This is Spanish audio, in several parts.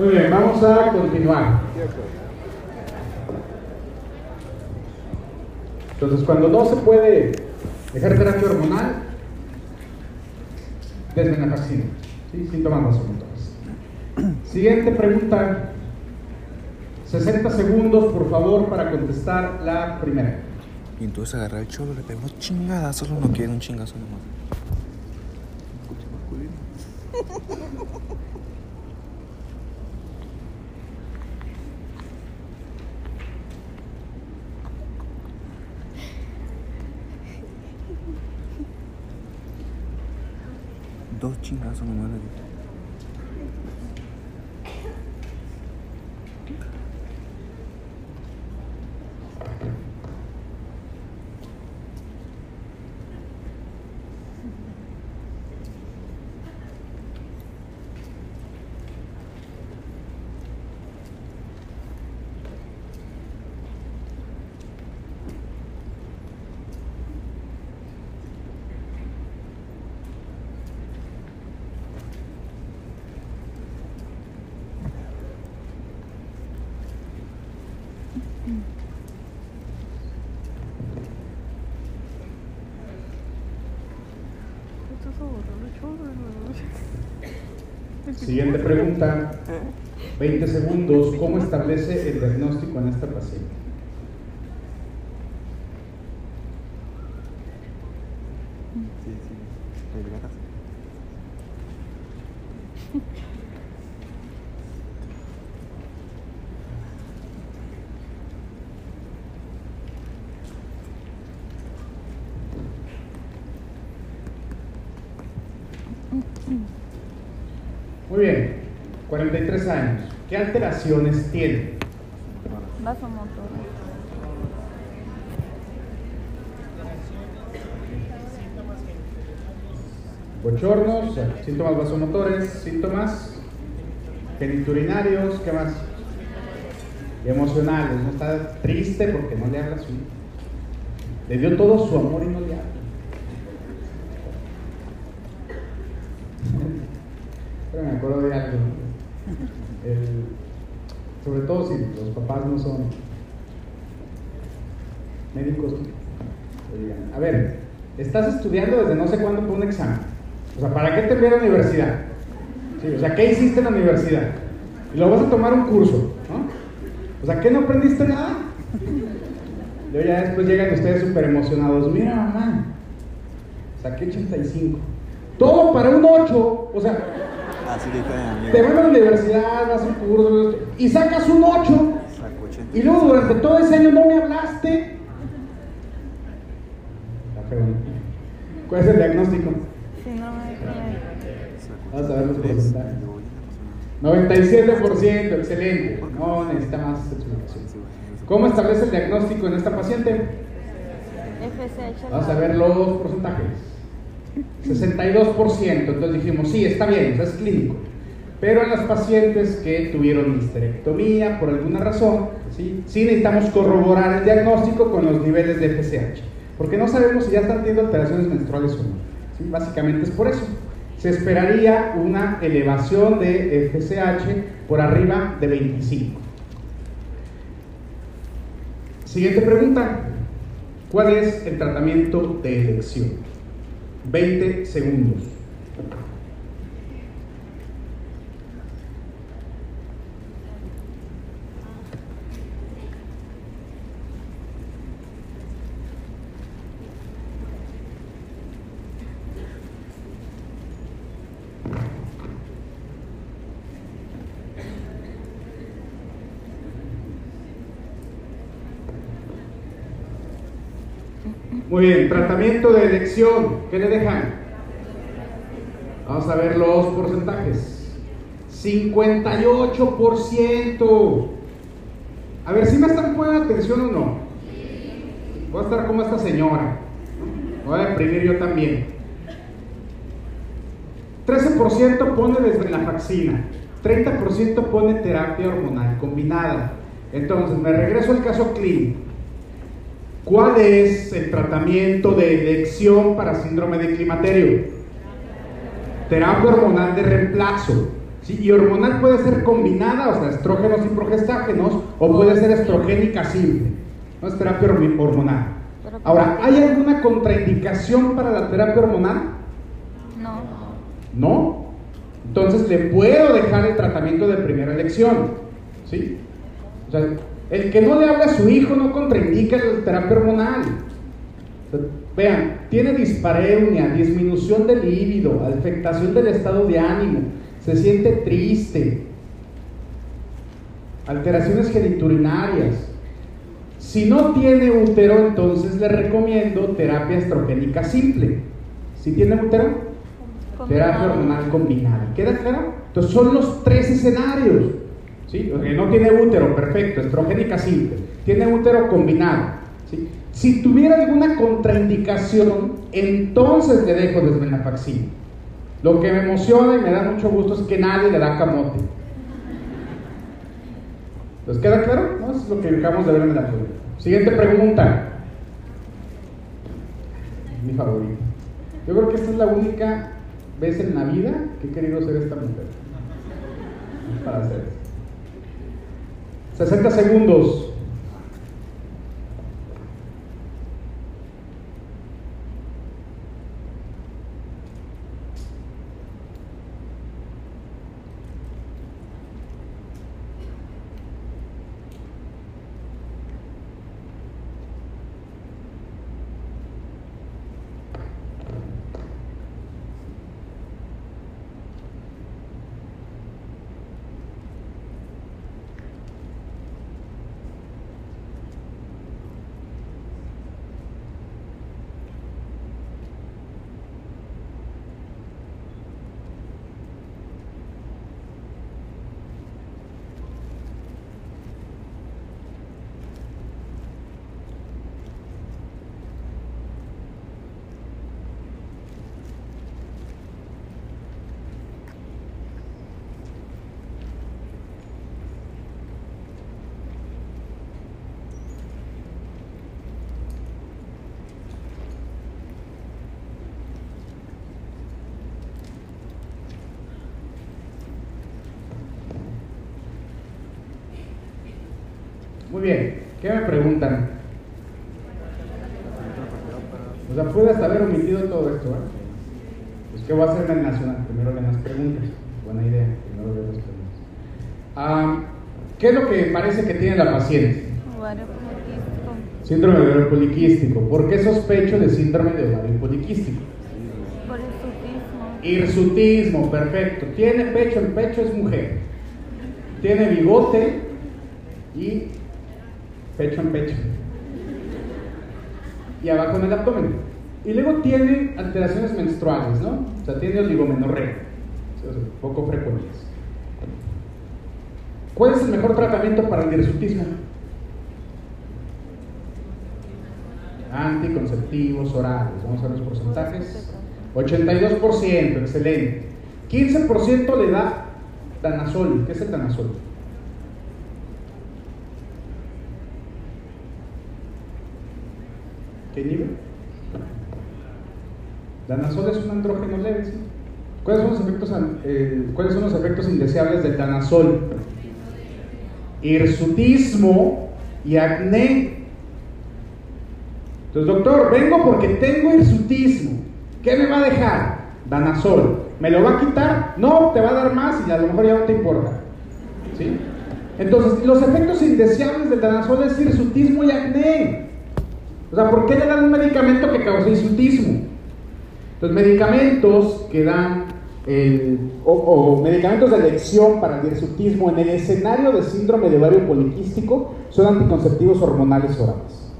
Muy bien, vamos a continuar. Entonces, cuando no se puede dejar terapia hormonal, desvenlafaxina. ¿sí? Síntomas vasomotores. Siguiente pregunta. 60 segundos, por favor, para contestar la primera. Y entonces agarra el cholo, le pegó chingada, solo no quiere un chingazo nomás. Dos chingazos nomás le di. Siguiente pregunta. 20 segundos. ¿Cómo establece el diagnóstico en esta paciente? Sí, sí. ¿Te liberas? Muy bien. 43 años. ¿Qué alteraciones tiene? Bochornos, síntomas vasomotores, síntomas geniturinarios, ¿qué más? Y emocionales, ¿no? Está triste porque no le habla su hijo. Le dio todo su amor y no le habla. Pero me acuerdo de algo. El- sobre todo si los papás no son médicos. A ver, estás estudiando desde no sé cuándo por un examen. O sea, ¿para qué te envié a la universidad? Sí, o sea, ¿qué hiciste en la universidad? Y luego vas a tomar un curso, ¿no? O sea, ¿qué no aprendiste nada? Luego ya después llegan ustedes súper emocionados. Mira, mamá, saqué 85. Todo para un 8. O sea, Así te van a la universidad, vas a un curso y sacas un 8. Sacó 80. Y luego durante todo ese año no me hablaste. Está feo. ¿Cuál es el diagnóstico? Si no Vamos a ver los 83. porcentajes. Y luego ya no pasó nada. 97%, excelente. No necesita más explicación. ¿Cómo establece el diagnóstico en esta paciente? Vamos a ver los porcentajes. 62%, entonces dijimos, sí, está bien, o sea, es clínico. Pero en las pacientes que tuvieron histerectomía por alguna razón, ¿sí? sí necesitamos corroborar el diagnóstico con los niveles de FSH, porque no sabemos si ya están teniendo alteraciones menstruales o no. ¿sí? Básicamente es por eso. Se esperaría una elevación de FSH por arriba de 25. Siguiente pregunta. ¿Cuál es el tratamiento de elección? 20 segundos. Muy bien, tratamiento de elección. ¿Qué le dejan? Vamos a ver los porcentajes. 58%. A ver si me están poniendo atención o no. Voy a estar como esta señora. Voy a deprimir yo también. 13% pone desvenlafaxina. 30% pone terapia hormonal combinada. Entonces, me regreso al caso clínico. ¿Cuál es el tratamiento de elección para síndrome de climaterio? Terapia hormonal de reemplazo. ¿sí? Y hormonal puede ser combinada, o sea, estrógenos y progestágenos, o puede ser estrogénica simple. No es terapia hormonal. Ahora, ¿hay alguna contraindicación para la terapia hormonal? No. No. Entonces le puedo dejar el tratamiento de primera elección. ¿Sí? O sea, el que no le habla a su hijo no contraindica la terapia hormonal. Vean, tiene dispareunia, disminución del líbido, afectación del estado de ánimo, se siente triste, alteraciones geniturinarias. Si no tiene útero, entonces le recomiendo terapia estrogénica simple. Si tiene útero, terapia hormonal combinada. ¿Queda claro? Entonces son los tres escenarios. No tiene útero, perfecto, estrogénica simple. Tiene útero combinado. Si tuviera alguna contraindicación, entonces le dejo desvenlafaxina. Lo que me emociona y me da mucho gusto es que nadie le da camote. ¿Les queda claro? ¿No? Eso es lo que acabamos de ver en la. Siguiente pregunta. Mi favorito. Yo creo que esta es la única vez en la vida que he querido ser esta mujer. Para hacer eso. 60 segundos. Muy bien. ¿Qué me preguntan? O sea, hasta haber omitido todo esto, ¿eh? Pues, ¿qué voy a hacer en el nacional? Primero leen las preguntas. Buena idea. Primero leen las preguntas. Ah, ¿Qué es lo que parece que tiene la paciente? Ovario poliquístico. Síndrome de ovario poliquístico. ¿Por qué sospecho de síndrome de ovario poliquístico? Por hirsutismo. Hirsutismo, perfecto. Tiene pecho en pecho, es mujer. Tiene bigote y pecho en pecho. Y abajo en el abdomen. Y luego tiene alteraciones menstruales, ¿no? O sea, tiene oligomenorrea. Poco frecuentes. ¿Cuál es el mejor tratamiento para el hirsutismo? Anticonceptivos orales. Vamos a ver los porcentajes. 82%, excelente. 15% le da danazol. ¿Qué es el danazol? ¿Qué? Danazol es un andrógeno leve, ¿sí? ¿Cuáles son los efectos, an- eh, ¿cuáles son los efectos indeseables del danazol? Hirsutismo y acné. Entonces, doctor, vengo porque tengo hirsutismo. ¿Qué me va a dejar? Danazol. ¿Me lo va a quitar? No, te va a dar más y a lo mejor ya no te importa. Entonces, los efectos indeseables del danazol es hirsutismo y acné. O sea, ¿por qué le dan un medicamento que causa hirsutismo? Los medicamentos que dan el- o, o medicamentos de elección para el hirsutismo en el escenario de síndrome de ovario poliquístico son anticonceptivos hormonales orales.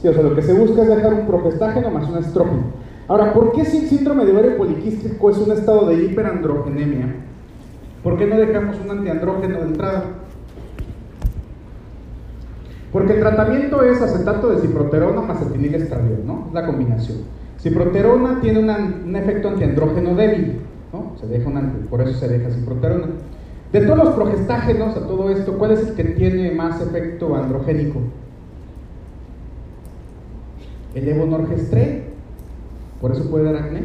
Sí, o sea, lo que se busca es dejar un progestágeno más un estrógeno. Ahora, ¿por qué si el síndrome de ovario poliquístico es un estado de hiperandrogenemia? ¿Por qué no dejamos un antiandrógeno de entrada? Porque el tratamiento es acetato de ciproterona más estradiol, ¿no? Es la combinación. Ciproterona tiene una- un efecto antiandrógeno débil, ¿no? Se deja un anti- por eso se deja ciproterona. De todos los progestágenos a todo esto, ¿cuál es el que tiene más efecto androgénico? El levonorgestrel. Por eso puede dar acné.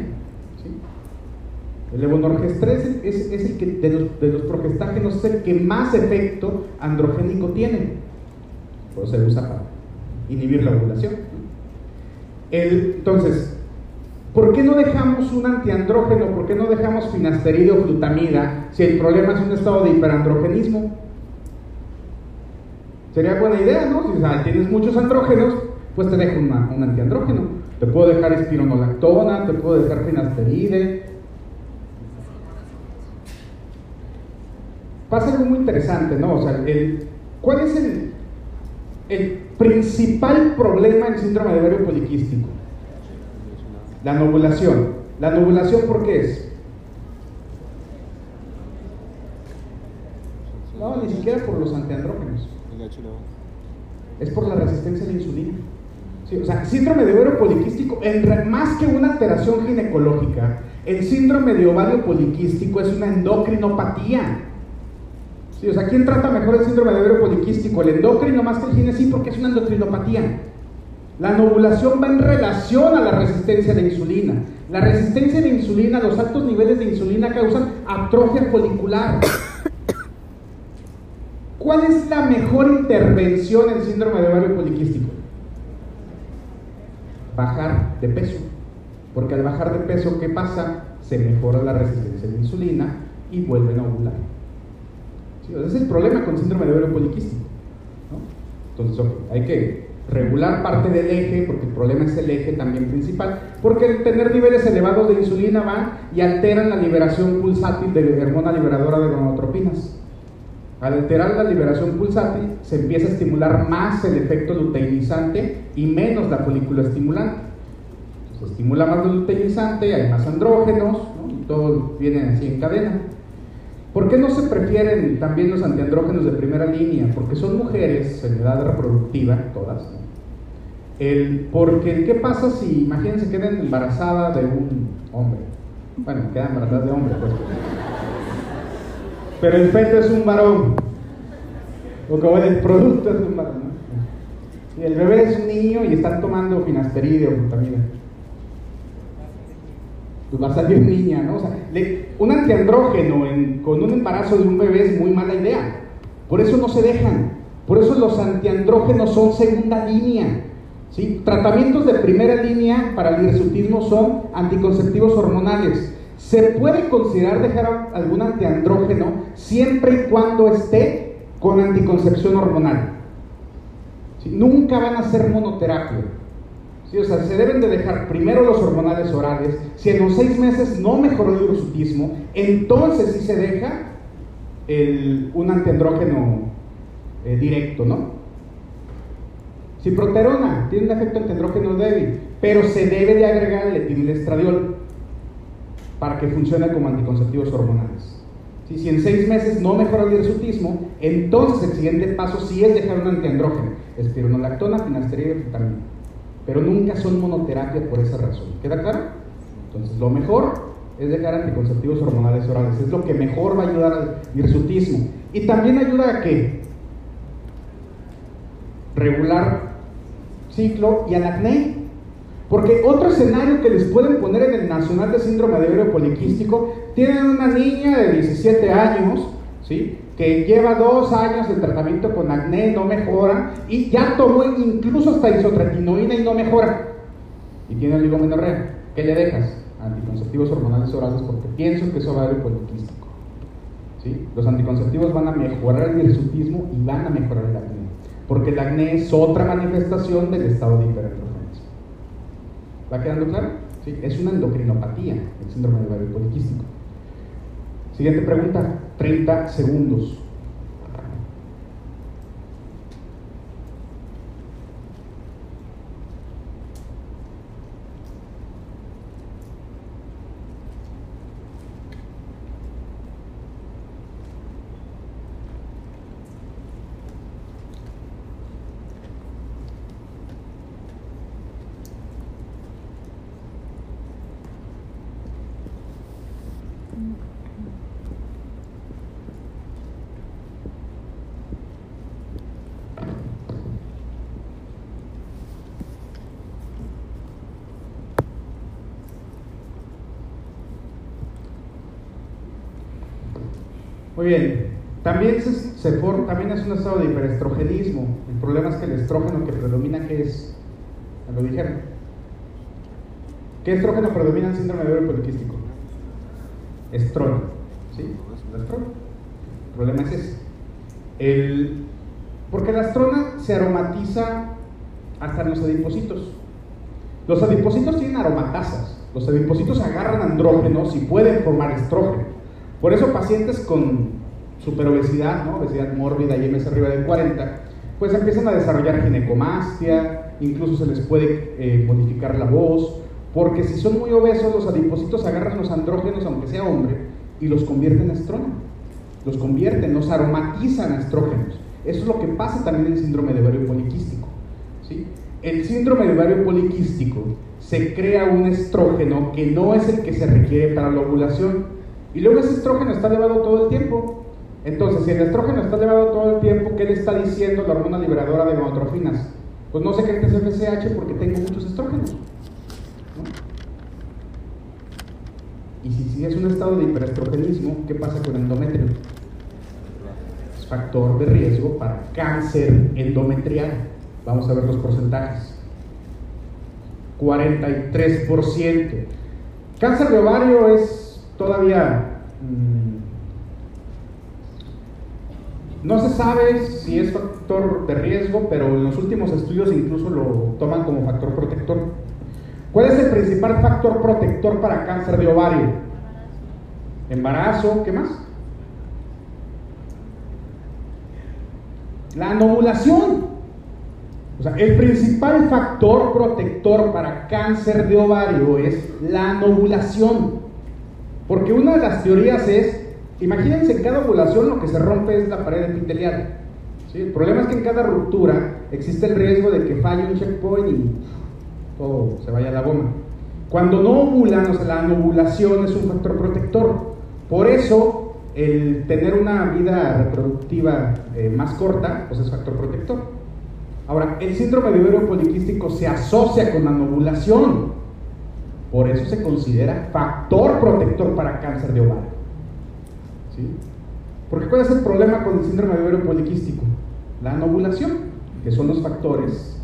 El levonorgestrel es, el que de los progestágenos es el que más efecto androgénico tiene. Por eso se usa para inhibir la ovulación. Entonces, ¿por qué no dejamos un antiandrógeno? ¿Por qué no dejamos finasterida o glutamida si el problema es un estado de hiperandrogenismo? Sería buena idea, ¿no? Si tienes muchos andrógenos, pues te dejo un antiandrógeno. Te puedo dejar espironolactona, te puedo dejar finasteride. Pasa algo muy interesante, ¿no? O sea, el, ¿cuál es el, el principal problema en síndrome de ovario poliquístico? La novulación. ¿La novulación por qué es? No, ni siquiera por los antiandrógenos. Es por la resistencia a la insulina. Sí, o sea, síndrome de ovario poliquístico, en más que una alteración ginecológica, el síndrome de ovario poliquístico es una endocrinopatía. Sí, o sea, ¿quién trata mejor el síndrome de ovario poliquístico? El endocrino más que el gine, sí, porque es una endocrinopatía. La novulación va en relación a la resistencia la insulina. La resistencia la insulina, los altos niveles de insulina causan atrofia folicular. ¿Cuál es la mejor intervención en síndrome de ovario poliquístico? Bajar de peso. Porque al bajar de peso, ¿qué pasa? Se mejora la resistencia la insulina y vuelven a ovular. Sí, ese es el problema con síndrome de ovario poliquístico. Entonces, hay que regular parte del eje, porque el problema es el eje también principal, porque el tener niveles elevados de insulina van y alteran la liberación pulsátil de hormona liberadora de gonadotropinas. Al alterar la liberación pulsátil, se empieza a estimular más el efecto luteinizante y menos la folícula estimulante. Estimula más el luteinizante, hay más andrógenos, ¿no? y todo viene así en cadena. ¿Por qué no se prefieren también los antiandrógenos de primera línea? Porque son mujeres en edad reproductiva, todas. ¿no? Porque, ¿qué pasa si, imagínense, quedan embarazadas de un hombre? Bueno, quedan embarazadas de hombre, pues. Pero el feto es un varón. O como el producto es un varón. ¿no? Y el bebé es un niño y están tomando finasteride o glutamina va a salir niña, ¿no? Un antiandrógeno en- con un embarazo de un bebé es muy mala idea. Por eso no se dejan. Por eso los antiandrógenos son segunda línea. Tratamientos de primera línea para el hirsutismo son anticonceptivos hormonales. Se puede considerar dejar algún antiandrógeno siempre y cuando esté con anticoncepción hormonal. Nunca van a ser monoterapia. O sea, se deben de dejar primero los hormonales orales. Si en los seis meses no mejoró el hirsutismo, entonces sí se deja el- un antiandrógeno eh, directo, ¿no? Ciproterona tiene un efecto antiandrógeno débil, pero se debe de agregar el etinilestradiol para que funcione como anticonceptivos hormonales. Sí, si en seis meses no mejora el hirsutismo, entonces el siguiente paso sí es dejar un antiandrógeno, espironolactona, finasterida y vitamina. Pero nunca son monoterapia por esa razón. ¿Queda claro? Entonces, lo mejor es dejar anticonceptivos hormonales orales. Es lo que mejor va a ayudar al hirsutismo. Y también ayuda a que regular ciclo y al acné. Porque otro escenario que les pueden poner en el Nacional de Síndrome de Ovario Poliquístico, tienen una niña de 17 años, ¿sí? Que lleva dos años de tratamiento con acné, no mejora, y ya tomó incluso hasta isotretinoína y no mejora. Y tiene oligomenorrea. ¿Qué le dejas? Anticonceptivos hormonales orales porque pienso que es ovario poliquístico. ¿sí? Los anticonceptivos van a mejorar el hirsutismo y van a mejorar el acné. Porque el acné es otra manifestación del estado de hiperandrogenismo. ¿Va quedando claro? ¿Sí? Es una endocrinopatía, el síndrome de ovario poliquístico. Siguiente pregunta, 30 segundos. Es un estado de hiperestrogenismo. El problema es que el estrógeno que predomina, ¿qué es? Me lo dijeron. ¿Qué estrógeno predomina en síndrome de ovario poliquístico? Estrógeno. ¿Sí? El estrógeno. El problema es ese. El, porque la estrona se aromatiza hasta en los adipocitos. Los adipocitos tienen aromatasas. Los adipocitos agarran andrógenos y pueden formar estrógeno. Por eso pacientes con superobesidad, ¿no? obesidad mórbida y arriba de 40, pues empiezan a desarrollar ginecomastia, incluso se les puede eh, modificar la voz, porque si son muy obesos, los adipocitos agarran los andrógenos, aunque sea hombre, y los convierten en estrógeno. Los convierten, los aromatizan a estrógenos. Eso es lo que pasa también en el síndrome de ovario poliquístico. ¿sí? El síndrome de ovario poliquístico se crea un estrógeno que no es el que se requiere para la ovulación. Y luego ese estrógeno está elevado todo el tiempo. Entonces, si el estrógeno está elevado todo el tiempo, ¿qué le está diciendo la hormona liberadora de gonadotrofinas? Pues no secretes FSH porque tengo muchos estrógenos. ¿no? Y si sigues un estado de hiperestrogenismo, ¿qué pasa con el endometrio? Es factor de riesgo para cáncer endometrial. Vamos a ver los porcentajes. 43%. Cáncer de ovario es todavía... mm, no se sabe si es factor de riesgo, pero en los últimos estudios incluso lo toman como factor protector. ¿Cuál es el principal factor protector para cáncer de ovario? Embarazo, ¿qué más? La anovulación. O sea, el principal factor protector para cáncer de ovario es la anovulación. Porque una de las teorías es, imagínense en cada ovulación lo que se rompe es la pared epitelial. ¿sí? El problema es que en cada ruptura existe el riesgo de que falle un checkpoint y todo se vaya a la goma. Cuando no ovulan, o sea, la anovulación es un factor protector. Por eso, el tener una vida reproductiva eh, más corta, pues es factor protector. Ahora, el síndrome de ovario poliquístico se asocia con la anovulación. Por eso se considera factor protector para cáncer de ovario. Porque ¿cuál es el problema con el síndrome de ovario poliquístico? La anovulación, que son los factores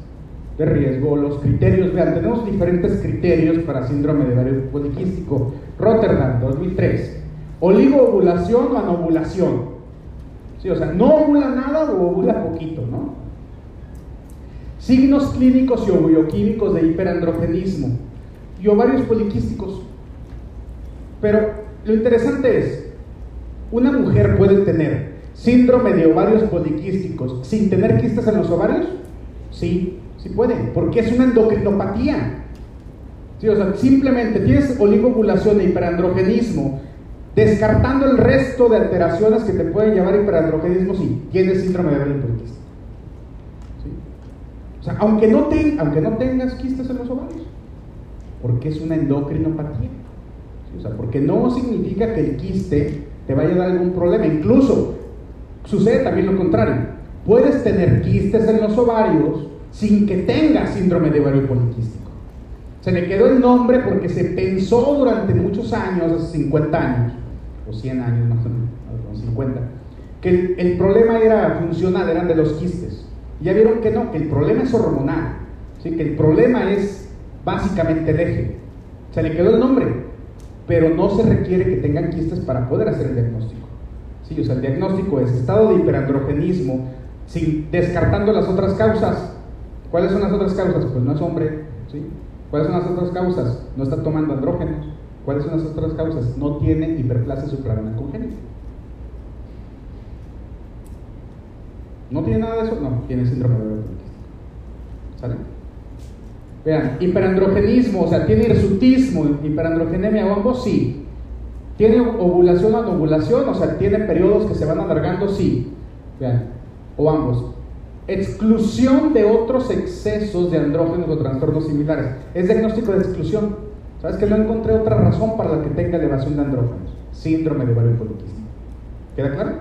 de riesgo, los criterios. Vean, tenemos diferentes criterios para síndrome de ovario poliquístico. Rotterdam, 2003. Oligoovulación o anovulación. O sea, no ovula nada o ovula poquito, ¿no? Signos clínicos y bioquímicos de hiperandrogenismo y ovarios poliquísticos. Pero lo interesante es, una mujer puede tener síndrome de ovarios poliquísticos sin tener quistes en los ovarios? Sí, sí puede, porque es una endocrinopatía. Simplemente tienes oligovulación e hiperandrogenismo, descartando el resto de alteraciones que te pueden llevar a hiperandrogenismo, sí, tienes síndrome de ovario poliquístico. O sea, aunque no, tengas quistes en los ovarios, porque es una endocrinopatía. O sea, porque no significa que el quiste te vaya a dar algún problema. Incluso sucede también lo contrario. Puedes tener quistes en los ovarios sin que tengas síndrome de ovario poliquístico. Se le quedó el nombre porque se pensó durante muchos años, hace 50 años, o 100 años más o menos, 50, que el, problema era funcional, eran de los quistes. Ya vieron que no, que el problema es hormonal, ¿sí? que el problema es básicamente el eje. Se le quedó el nombre, pero no se requiere que tengan quistes para poder hacer el diagnóstico. Sí, o sea, el diagnóstico es estado de hiperandrogenismo, sin, descartando las otras causas. ¿Cuáles son las otras causas? Pues no es hombre, ¿sí? ¿Cuáles son las otras causas? No está tomando andrógenos. ¿Cuáles son las otras causas? No tiene hiperplasia suprarrenal congénita. ¿No tiene nada de eso? No, tiene síndrome de. ¿Sale? Vean, hiperandrogenismo, o sea, tiene hirsutismo, hiperandrogenemia o ambos, sí. ¿Tiene ovulación o anovulación? O sea, ¿tiene periodos que se van alargando? Sí. Vean, o ambos. Exclusión de otros excesos de andrógenos o trastornos similares. Es diagnóstico de exclusión. ¿Sabes que no encontré otra razón para la que tenga elevación de andrógenos? Síndrome de ovario poliquístico. ¿Queda claro?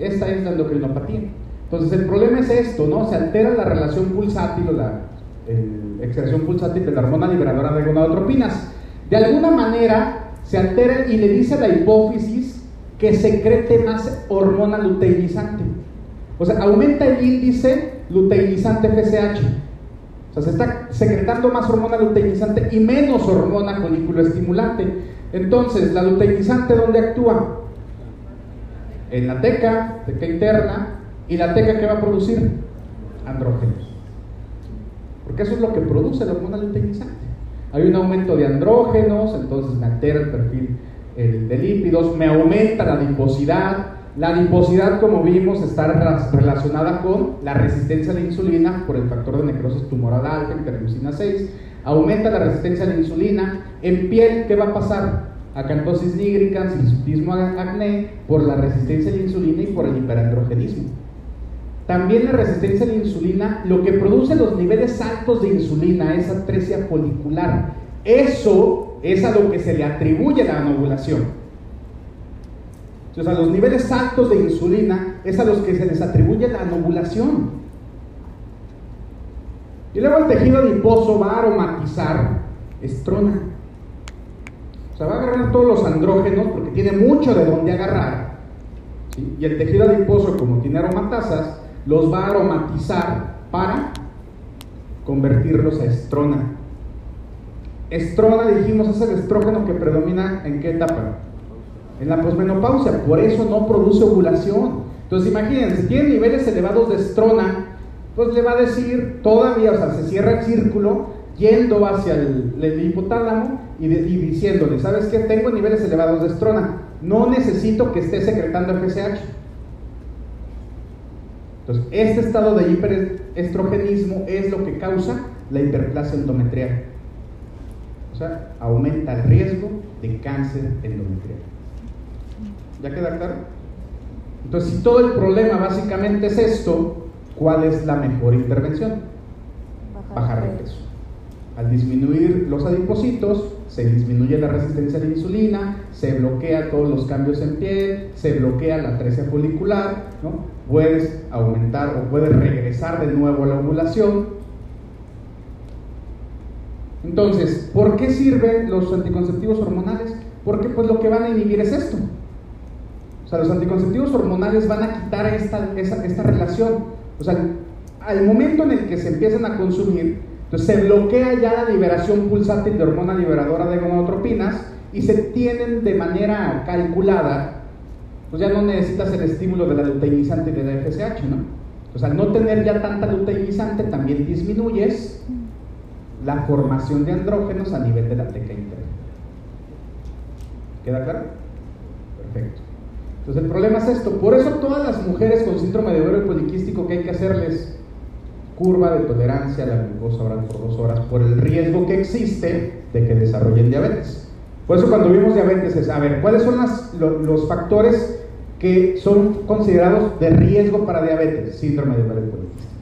Esta es la endocrinopatía. Entonces, el problema es esto, ¿no? Se altera la relación pulsátil o la el, excreción pulsátil de la hormona liberadora de gonadotropinas. De alguna manera, se altera y le dice la hipófisis que secrete más hormona luteinizante. O sea, aumenta el índice luteinizante FSH. O sea, se está secretando más hormona luteinizante y menos hormona estimulante. Entonces, la luteinizante, ¿dónde actúa? En la teca, teca interna, y la teca que va a producir andrógenos. Porque eso es lo que produce la hormona luteinizante. Hay un aumento de andrógenos, entonces me altera el perfil de lípidos, me aumenta la adiposidad, la adiposidad, como vimos, está relacionada con la resistencia a la insulina por el factor de necrosis tumoral alta, interleucina 6. Aumenta la resistencia a la insulina. En piel, ¿qué va a pasar? Acantosis nígricans, hirsutismo acné, por la resistencia a la insulina y por el hiperandrogenismo. También la resistencia a la insulina, lo que produce los niveles altos de insulina es atresia folicular. Eso es a lo que se le atribuye la anovulación. Entonces, a los niveles altos de insulina es a los que se les atribuye la anovulación. Y luego el tejido adiposo va a aromatizar estrona. O sea, va a agarrar todos los andrógenos porque tiene mucho de dónde agarrar. Y el tejido adiposo, como tiene aromatasas, los va a aromatizar para convertirlos a estrona. Estrona, dijimos, es el estrógeno que predomina en qué etapa? en la posmenopausia, por eso no produce ovulación. Entonces imagínense, tiene niveles elevados de estrona, pues le va a decir todavía, o sea, se cierra el círculo yendo hacia el, hipotálamo y, y, diciéndole, ¿sabes qué? Tengo niveles elevados de estrona, no necesito que esté secretando FSH. Entonces, este estado de hiperestrogenismo es lo que causa la hiperplasia endometrial. O sea, aumenta el riesgo de cáncer endometrial. ¿Ya queda claro? Entonces, si todo el problema básicamente es esto, ¿cuál es la mejor intervención? Bajar, el peso. Al disminuir los adipocitos, se disminuye la resistencia a la insulina, se bloquea todos los cambios en piel, se bloquea la atresia folicular, ¿no? Puedes aumentar o puedes regresar de nuevo a la ovulación. Entonces, ¿por qué sirven los anticonceptivos hormonales? Porque pues lo que van a inhibir es esto, o sea, los anticonceptivos hormonales van a quitar esta, esta relación. O sea, al momento en el que se empiezan a consumir, entonces se bloquea ya la liberación pulsátil de hormona liberadora de gonadotropinas y se tienen de manera calculada, pues ya no necesitas el estímulo de la luteinizante y de la FSH, ¿no? O sea, no tener ya tanta luteinizante, también disminuyes la formación de andrógenos a nivel de la teca interna. ¿Queda claro? Perfecto. Entonces el problema es esto. Por eso todas las mujeres con síndrome de ovario poliquístico que hay que hacerles curva de tolerancia a la glucosa oral por dos horas por el riesgo que existe de que desarrollen diabetes. Por eso cuando vimos diabetes es, a ver, ¿cuáles son los factores que son considerados de riesgo para diabetes? Síndrome de ovario poliquístico.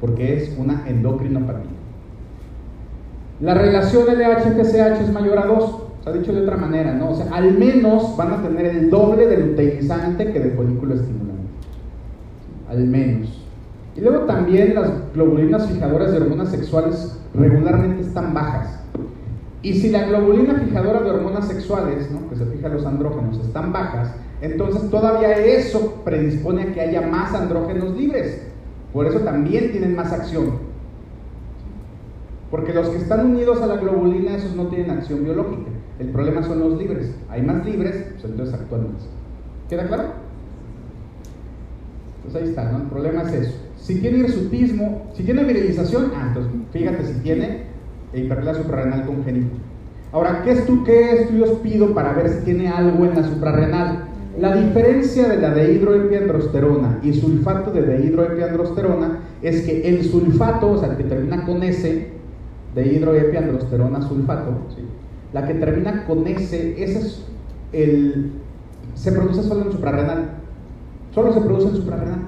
Porque es una endocrinopatía. La relación LH-FSH es mayor a 2 ha dicho de otra manera, ¿no? O sea, al menos van a tener el doble de luteinizante que de folículo estimulante. Al menos. Y luego también las globulinas fijadoras de hormonas sexuales regularmente están bajas. Y si la globulina fijadora de hormonas sexuales, ¿no? que se fija los andrógenos, están bajas, entonces todavía eso predispone a que haya más andrógenos libres. Por eso también tienen más acción. Porque los que están unidos a la globulina, esos no tienen acción biológica. El problema son los libres. Hay más libres, pues entonces actúan más. ¿Queda claro? Pues ahí está, ¿no? El problema es eso. Si tiene hirsutismo, si tiene virilización, ah, entonces fíjate si tiene hiperplasia suprarrenal congénita. Ahora, ¿qué, ¿qué estudios pido para ver si tiene algo en la suprarrenal? La diferencia de la dehidroepiandrosterona y sulfato de dehidroepiandrosterona es que el sulfato, o sea, que termina con S, dehidroepiandrosterona sulfato. La que termina con S, ese se produce solo en suprarrenal. Solo se produce en suprarrenal.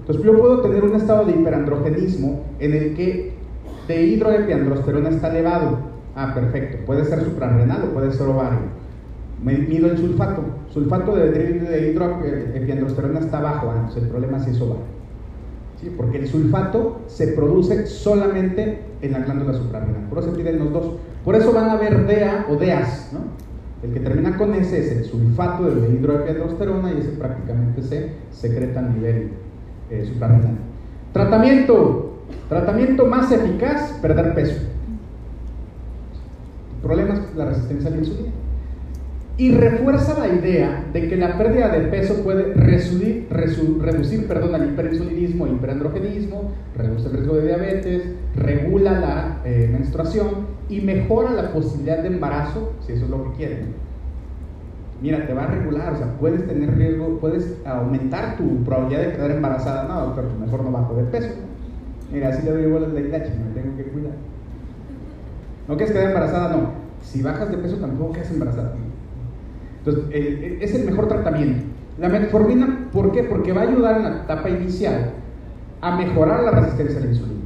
Entonces yo puedo tener un estado de hiperandrogenismo en el que dehidroepiandrosterona está elevado. Ah, perfecto. Puede ser suprarrenal o puede ser ovario. Mido el sulfato. Sulfato de dehidroepiandrosterona está bajo. Ah, el problema es si es ovario. ¿Sí? Porque el sulfato se produce solamente en la glándula suprarrenal. Por eso se piden los dos. Por eso van a ver DEA o DEAS, ¿no? El que termina con S es el sulfato de dihidroepiandrosterona y ese prácticamente se secreta a nivel eh, suprarrenal. Tratamiento. Tratamiento más eficaz, perder peso. El problema es la resistencia a la insulina. Y refuerza la idea de que la pérdida de peso puede reducir, reducir perdón, el hiperinsulinismo e hiperandrogenismo, reduce el riesgo de diabetes, regula la eh, menstruación y mejora la posibilidad de embarazo, si eso es lo que quieren. Mira, te va a regular, o sea, puedes tener riesgo, puedes aumentar tu probabilidad de quedar embarazada. No, doctor, pues mejor no bajo de peso. Mira, así le doy igual a la hilacha, me tengo que cuidar. No quieres quedar embarazada, no. Si bajas de peso tampoco quedas embarazada. Entonces, es el mejor tratamiento. La metformina, ¿por qué? Porque va a ayudar en la etapa inicial a mejorar la resistencia a la insulina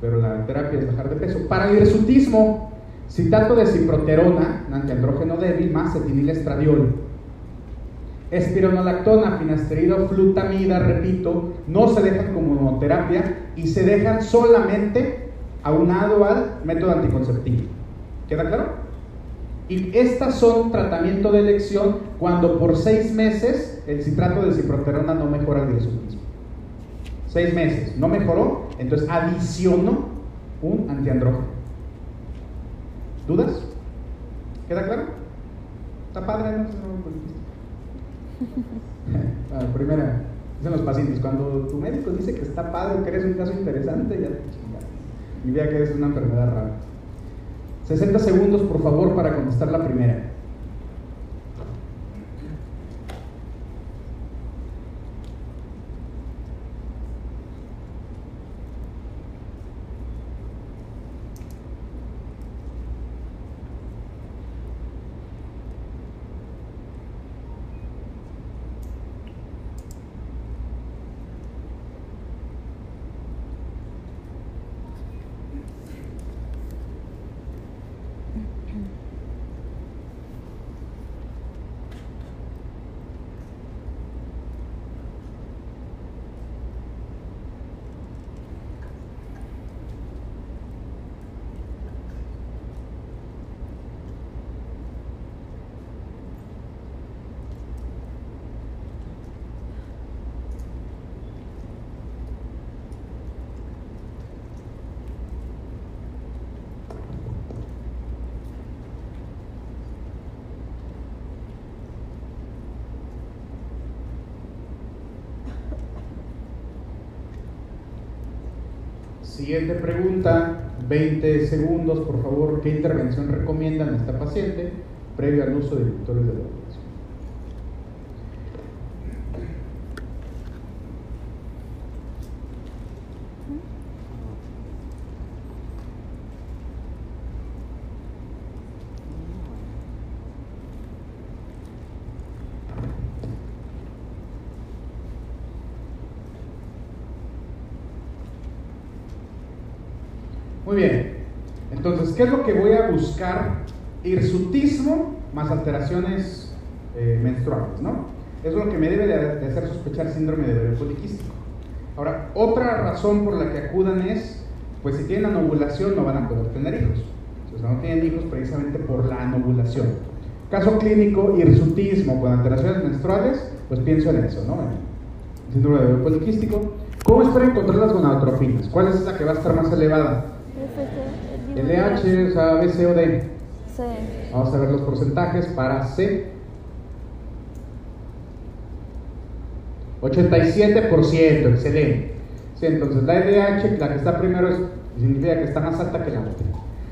pero la terapia es bajar de peso. Para el hirsutismo, citato de ciproterona, antiandrógeno débil, más estradiol. Espironolactona, finasterida, flutamida, repito, no se dejan como monoterapia y se dejan solamente aunado al método anticonceptivo. ¿Queda claro? Y estas son tratamiento de elección cuando por seis meses el citrato de ciproterona no mejora el hirsutismo. Seis meses, no mejoró, entonces adicionó un antiandrógeno. ¿Dudas? ¿Queda claro? ¿Está padre? primera, dicen los pacientes, cuando tu médico dice que está padre, que eres un caso interesante, ya te chingas. Y vea que eres una enfermedad rara. 60 segundos, por favor, para contestar la primera. Siguiente pregunta, 20 segundos, por favor. ¿Qué intervención recomiendan a esta paciente previo al uso de inductores de la Muy bien. Entonces, ¿qué es lo que voy a buscar? Hirsutismo más alteraciones eh, menstruales, ¿no? Eso es lo que me debe de, hacer sospechar síndrome de ovario poliquístico. Ahora, otra razón por la que acudan es, pues si tienen anovulación no van a poder tener hijos. Sea, no tienen hijos precisamente por la anovulación. Caso clínico, hirsutismo con alteraciones menstruales, pues pienso en eso, ¿no? Síndrome de ovario poliquístico. ¿Cómo es para encontrar las gonadotrofinas? ¿Cuál es la que va a estar más elevada? LH, o sea, B, C o D. C. Vamos a ver los porcentajes para C. 87%, excelente. Sí, entonces la LH, la que está primero, es, significa que está más alta que la otra.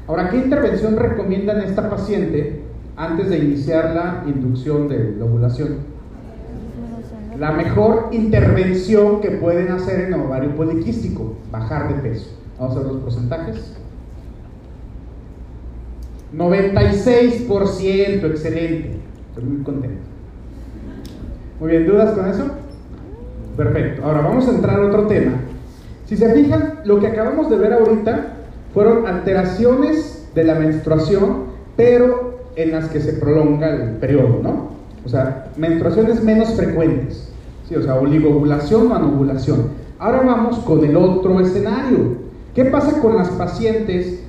Ahora, ¿qué intervención recomiendan a esta paciente antes de iniciar la inducción de la ovulación? La mejor intervención que pueden hacer en el ovario poliquístico, bajar de peso. Vamos a ver los porcentajes. 96%, excelente. Estoy muy contento. Muy bien, ¿dudas con eso? Perfecto. Ahora vamos a entrar a otro tema. Si se fijan, lo que acabamos de ver ahorita fueron alteraciones de la menstruación, pero en las que se prolonga el periodo, ¿no? O sea, menstruaciones menos frecuentes. Sí, o sea, oligovulación o anovulación. Ahora vamos con el otro escenario. ¿Qué pasa con las pacientes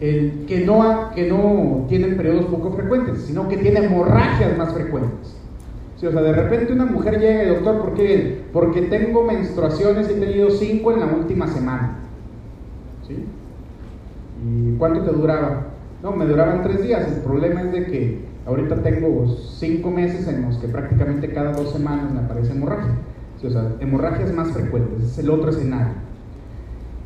el que no, que no tienen periodos poco frecuentes, sino que tiene hemorragias más frecuentes. Sí, o sea, de repente una mujer llega y doctor, ¿por qué? Porque tengo menstruaciones y he tenido cinco en la última semana. ¿Sí? ¿Y cuánto te duraba? No, me duraban tres días. El problema es de que ahorita tengo cinco meses en los que prácticamente cada dos semanas me aparece hemorragia. Sí, o sea, hemorragias más frecuentes, es el otro escenario.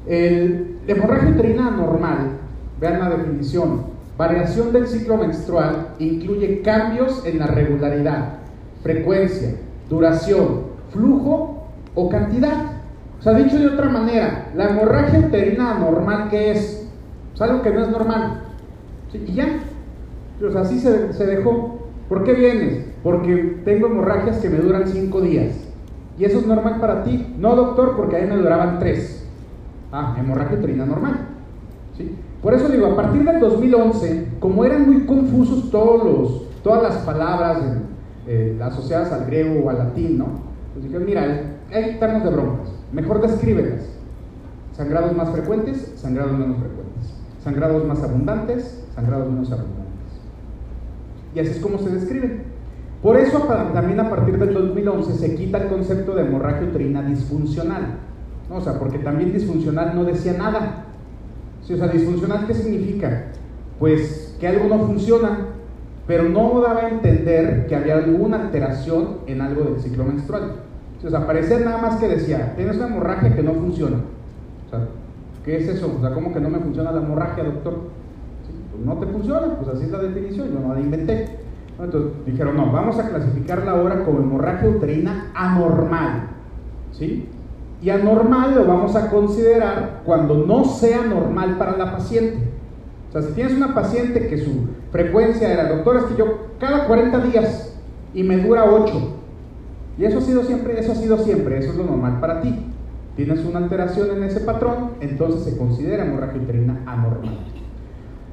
El, la hemorragia uterina anormal, vean la definición, variación del ciclo menstrual incluye cambios en la regularidad, frecuencia, duración, flujo o cantidad. O sea, dicho de otra manera, la hemorragia uterina anormal, ¿qué es? Es algo que no es normal. Y ya. Sea, así se, se dejó. ¿Por qué vienes? Porque tengo hemorragias que me duran cinco días. ¿Y eso es normal para ti? No, doctor, porque a mí me duraban tres. Ah, hemorragia uterina normal. Por eso digo, a partir del 2011, como eran muy confusos todos los, todas las palabras eh, asociadas al griego o al latín, ¿no? Pues dijeron, mira, hay que quitarnos de broncas, mejor descríbelas. Sangrados más frecuentes, sangrados menos frecuentes. Sangrados más abundantes, sangrados menos abundantes. Y así es como se describen. Por eso también a partir del 2011 se quita el concepto de hemorragia uterina disfuncional. O sea, porque también disfuncional no decía nada. Sí, o sea, disfuncional, ¿qué significa? Pues que algo no funciona, pero no daba a entender que había alguna alteración en algo del ciclo menstrual. Sí, o sea, parecía nada más que decía, tienes una hemorragia que no funciona. O sea, ¿qué es eso? O sea, ¿cómo que no me funciona la hemorragia, doctor? Pues no te funciona, pues así es la definición, yo no la inventé. Entonces dijeron, no, vamos a clasificarla ahora como hemorragia uterina anormal. ¿Sí? Y anormal lo vamos a considerar cuando no sea normal para la paciente. O sea, si tienes una paciente que su frecuencia era, doctor, es que yo cada 40 días y me dura 8. Y eso ha sido siempre, eso ha sido siempre, eso es lo normal para ti. Tienes una alteración en ese patrón, entonces se considera hemorragia uterina anormal.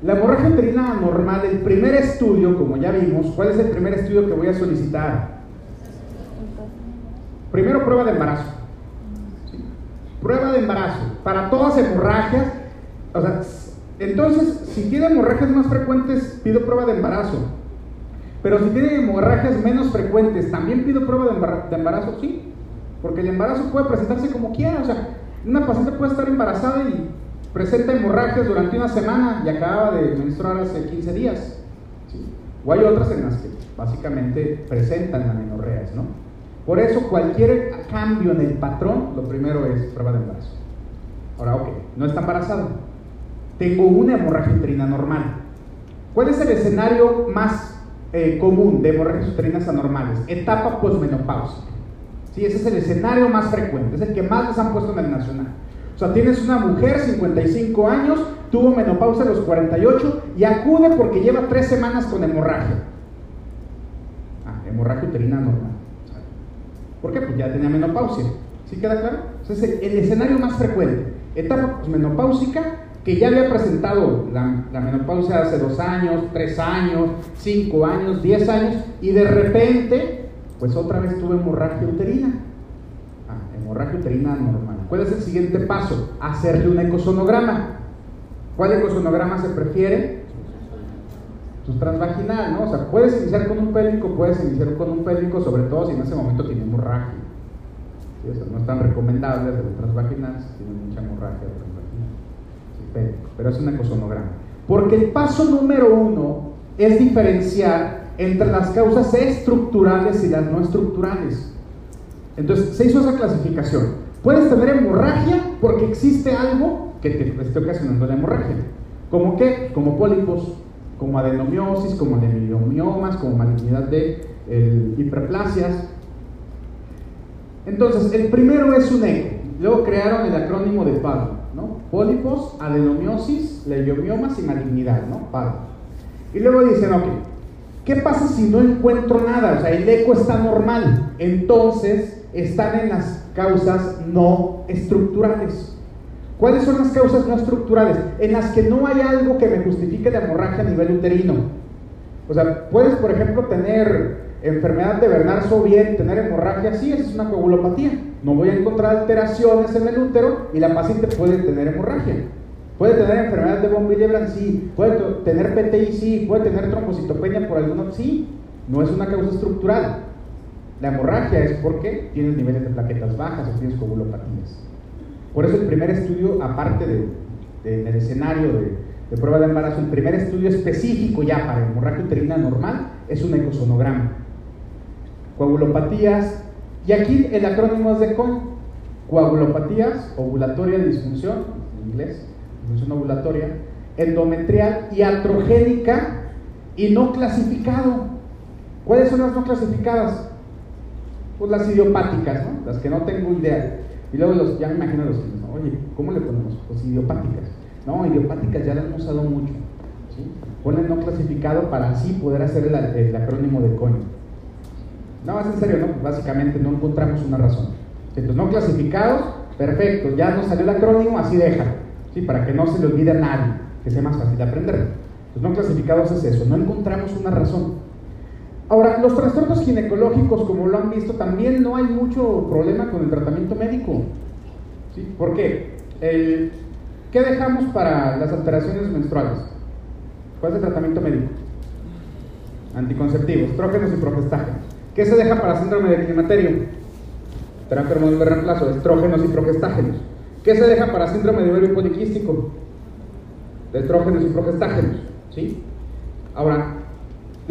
La hemorragia uterina anormal, el primer estudio, como ya vimos, ¿cuál es el primer estudio que voy a solicitar? Primero prueba de embarazo. Prueba de embarazo. Para todas hemorragias, o sea, entonces, si tiene hemorragias más frecuentes, pido prueba de embarazo. Pero si tiene hemorragias menos frecuentes, ¿también pido prueba de embarazo? Sí. Porque el embarazo puede presentarse como quiera. O sea, una paciente puede estar embarazada y presenta hemorragias durante una semana y acaba de menstruar hace 15 días. ¿sí? O hay otras en las que básicamente presentan amenorreas, ¿no? Por eso cualquier cambio en el patrón, lo primero es prueba de embarazo. Ahora, ok, no está embarazada. Tengo una hemorragia uterina normal. ¿Cuál es el escenario más eh, común de hemorragias uterinas anormales? Etapa posmenopáusica. Sí, ese es el escenario más frecuente, es el que más les han puesto en el nacional. O sea, tienes una mujer, 55 años, tuvo menopausia a los 48 y acude porque lleva tres semanas con hemorragia. Ah, hemorragia uterina normal. ¿Por qué? Pues ya tenía menopausia. ¿Sí queda claro? Ese es el, escenario más frecuente. Etapa posmenopáusica que ya había presentado la, la menopausia hace dos años, tres años, cinco años, diez años y de repente, pues otra vez tuvo hemorragia uterina. Ah, hemorragia uterina normal. ¿Cuál es el siguiente paso? Hacerle un ecosonograma. ¿Cuál ecosonograma se prefiere? Pues transvaginal, ¿no? O sea, puedes iniciar con un pélvico, puedes iniciar con un pélvico, sobre todo si en ese momento tiene hemorragia. Sí, o sea, no están recomendables el transvaginal si tiene mucha hemorragia transvaginal. Sí, pero es un ecosonograma. Porque el paso número uno es diferenciar entre las causas estructurales y las no estructurales. Entonces, se hizo esa clasificación. Puedes tener hemorragia porque existe algo que te esté ocasionando la hemorragia. ¿Como qué? Como pólipos, como adenomiosis, como lepidomiomas, como malignidad de eh, hiperplasias. Entonces, el primero es un eco. Luego crearon el acrónimo de PAD, ¿no? Pólipos, adenomiosis, leiomiomas y malignidad, ¿no? PAD. Y luego dicen, ok, ¿qué pasa si no encuentro nada? O sea, el eco está normal. Entonces, están en las causas no estructurales. ¿Cuáles son las causas no estructurales? En las que no hay algo que me justifique la hemorragia a nivel uterino. O sea, puedes, por ejemplo, tener enfermedad de Bernard bien, tener hemorragia, sí, esa es una coagulopatía. No voy a encontrar alteraciones en el útero y la paciente puede tener hemorragia. Puede tener enfermedad de von Willebrand, sí. Puede tener PTI, sí. Puede tener trombocitopenia por alguno, sí. No es una causa estructural. La hemorragia es porque tienes niveles de plaquetas bajas o tienes coagulopatías. Por eso el primer estudio, aparte de, de- en el escenario de, prueba de embarazo, el primer estudio específico ya para hemorragia uterina normal es un ecosonograma. Coagulopatías, y aquí el acrónimo es de CON, coagulopatías, ovulatoria disfunción, en inglés, disfunción ovulatoria, endometrial y atrogénica y no clasificado. ¿Cuáles son las no clasificadas? Pues las idiopáticas, ¿no? Las que no tengo idea. Y luego los, ya me imagino los que dicen, oye, ¿cómo le ponemos? Pues idiopáticas. No, idiopáticas ya las hemos usado mucho. ¿sí? Ponen no clasificado para así poder hacer el, acrónimo de coño. No, es en serio, ¿no? Básicamente no encontramos una razón. Entonces, no clasificados, perfecto, ya nos salió el acrónimo, así deja. ¿sí? Para que no se le olvide a nadie, que sea más fácil de aprender. Los no clasificados es eso, no encontramos una razón. Ahora, los trastornos ginecológicos, como lo han visto, también no hay mucho problema con el tratamiento médico. ¿Sí? ¿Por qué? ¿Qué dejamos para las alteraciones menstruales? ¿Cuál es el tratamiento médico? Anticonceptivos, estrógenos y progestágenos. ¿Qué se deja para síndrome de climaterio? Terapia hormonal de reemplazo, estrógenos y progestágenos. ¿Qué se deja para síndrome de ovario poliquístico? Estrógenos y progestágenos. ¿Sí? Ahora,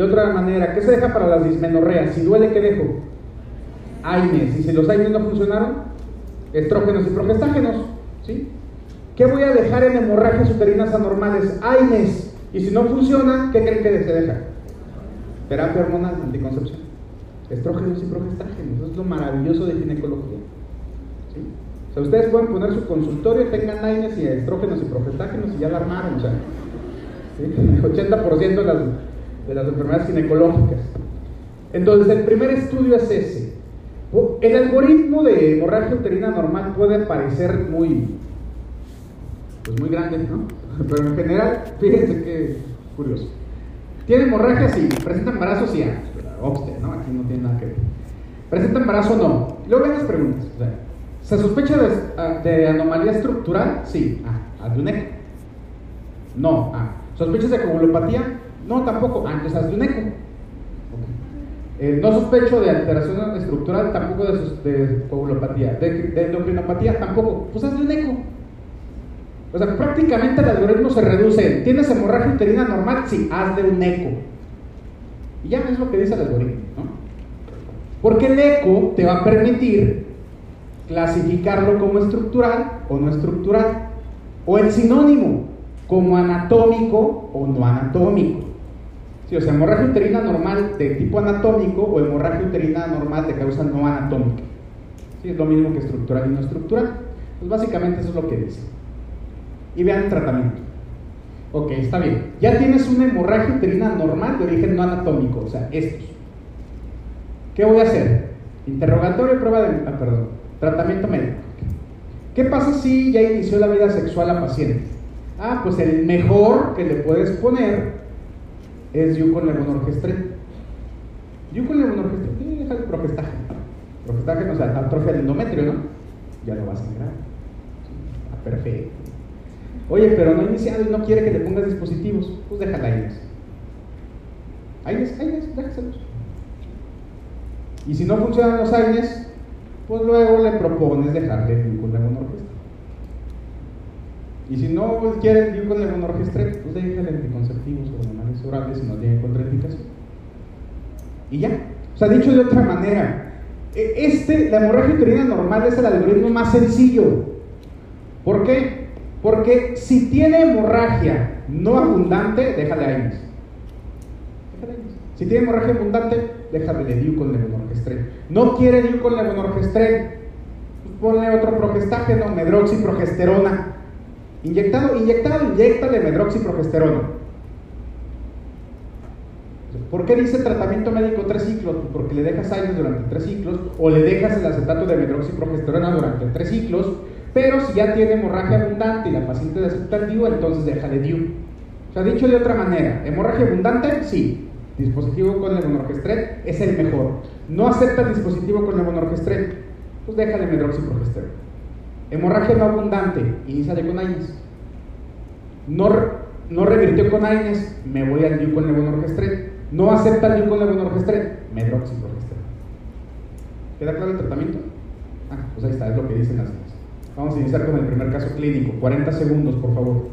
de otra manera, ¿qué se deja para las dismenorreas? Si duele, ¿qué dejo? AINES. Y si los AINES no funcionaron, estrógenos y progestágenos. ¿Sí? ¿Qué voy a dejar en hemorragias uterinas anormales? AINES. Y si no funciona, ¿qué creen que se deja? Terapia hormonal, anticoncepción. Estrógenos y progestágenos. Eso es lo maravilloso de ginecología. ¿Sí? O sea, ustedes pueden poner su consultorio, tengan AINES y estrógenos y progestágenos y ya la armaron. O sea, ¿sí? 80% de las, de las enfermedades ginecológicas. Entonces, el primer estudio es ese. El algoritmo de hemorragia uterina normal puede parecer muy, pues muy grande, ¿no? Pero en general, fíjense qué curioso. ¿Tiene hemorragia? Sí. ¿Presenta embarazo? Sí. Ah, Obster, ¿no? Aquí no tiene nada que ver. ¿Presenta embarazo? No. Luego ven las preguntas. ¿Se sospecha de, ah, de anomalía estructural? Sí. Ah. No. Ah. ¿Sospechas de coagulopatía? No, tampoco. Ah, entonces haz de un eco. Eh, no sospecho de alteración estructural, tampoco de, de coagulopatía. De, endocrinopatía, tampoco. Pues hazle un eco. O sea, prácticamente el algoritmo se reduce. en, ¿Tienes hemorragia uterina normal? Sí, hazle un eco. Y ya es lo que dice el algoritmo, ¿no? Porque el eco te va a permitir clasificarlo como estructural o no estructural. O el sinónimo, como anatómico o no anatómico. Sí, o sea, hemorragia uterina normal de tipo anatómico o hemorragia uterina normal de causa no anatómica. Sí, es lo mismo que estructural y no estructural. Pues básicamente eso es lo que dice. Y vean el tratamiento. Ok, está bien. Ya tienes una hemorragia uterina normal de origen no anatómico, o sea, estos. ¿Qué voy a hacer? Interrogatorio, prueba de... Ah, perdón. Tratamiento médico. ¿Qué pasa si ya inició la vida sexual la paciente? Ah, pues el mejor que le puedes poner es Yukon levonorgestrel. Yukon levonorgestrel, sí, deja el. Progestágeno, o sea, atrofia del endometrio, ¿no? Ya lo vas a sangrar. Sí, ah, perfecto. Oye, pero no ha iniciado y no quiere que le pongas dispositivos. Pues déjala Aines. Aines, Aines, déjaselos. Y si no funcionan los Aines, pues luego le propones dejarle Yukon levonorgestrel. Y si no quiere ir con levonorgestrel, pues déjale anticonceptivos hormonales orales si no tiene contraindicación. Y ya. O sea, dicho de otra manera, e- este, la hemorragia uterina normal es el algoritmo más sencillo. ¿Por qué? Porque si tiene hemorragia no abundante, déjale. Déjale AINES. Si tiene hemorragia abundante, déjale DIU con levonorgestrel. No quiere DIU con levonorgestrel, pues ponle otro progestágeno, medroxiprogesterona. Inyectado, inyectado, inyectale medroxiprogesterona. ¿Por qué dice tratamiento médico tres ciclos? Pues Porque le dejas aires durante tres ciclos o le dejas el acetato de medroxiprogesterona durante tres ciclos, pero si ya tiene hemorragia abundante y la paciente acepta el DIU, entonces déjale DIU. O sea, dicho de otra manera, hemorragia abundante, sí. Dispositivo con levonorgestrel es el mejor. No acepta el dispositivo con levonorgestrel, pues déjale medroxiprogesterona. Hemorragia no abundante, iníciale con AINES. no, no revirtió con AINES, me voy al DIU con levonorgestrel. No acepta el DIU con levonorgestrel, me droxiprogestrel. ¿Queda claro el tratamiento? Ah, pues ahí está, es lo que dicen las guías. Vamos a iniciar con el primer caso clínico. 40 segundos, por favor.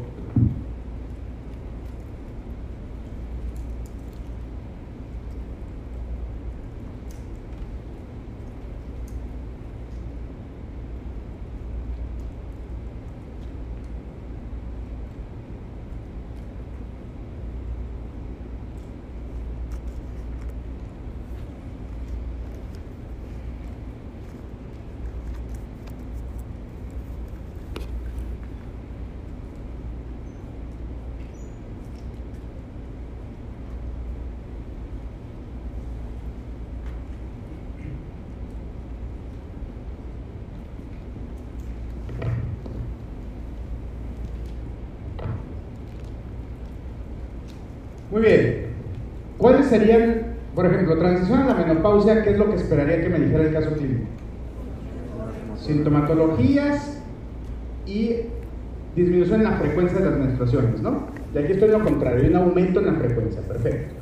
Muy bien. ¿Cuáles serían, por ejemplo, transición a la menopausia? ¿Qué es lo que esperaría que me dijera el caso clínico? Sintomatologías y disminución en la frecuencia de las menstruaciones, ¿no? Y aquí estoy en lo contrario, hay un aumento en la frecuencia, perfecto.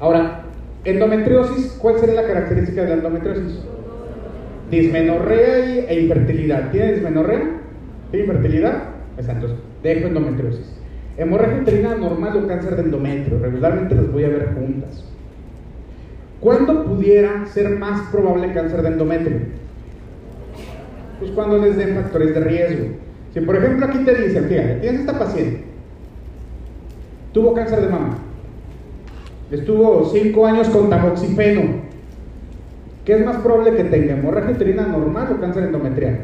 Ahora, endometriosis, ¿cuál sería la característica de la endometriosis? Dismenorrea e infertilidad. ¿Tiene dismenorrea? ¿Tiene infertilidad? Exacto, dejo endometriosis. Hemorragia uterina normal o cáncer de endometrio. Regularmente las voy a ver juntas. ¿Cuándo pudiera ser más probable cáncer de endometrio? Pues cuando les den factores de riesgo. Si por ejemplo aquí te dicen, fíjate, tienes esta paciente, tuvo cáncer de mama, estuvo 5 años con tamoxifeno, ¿qué es más probable que tenga? ¿Hemorragia uterina normal o cáncer endometrial?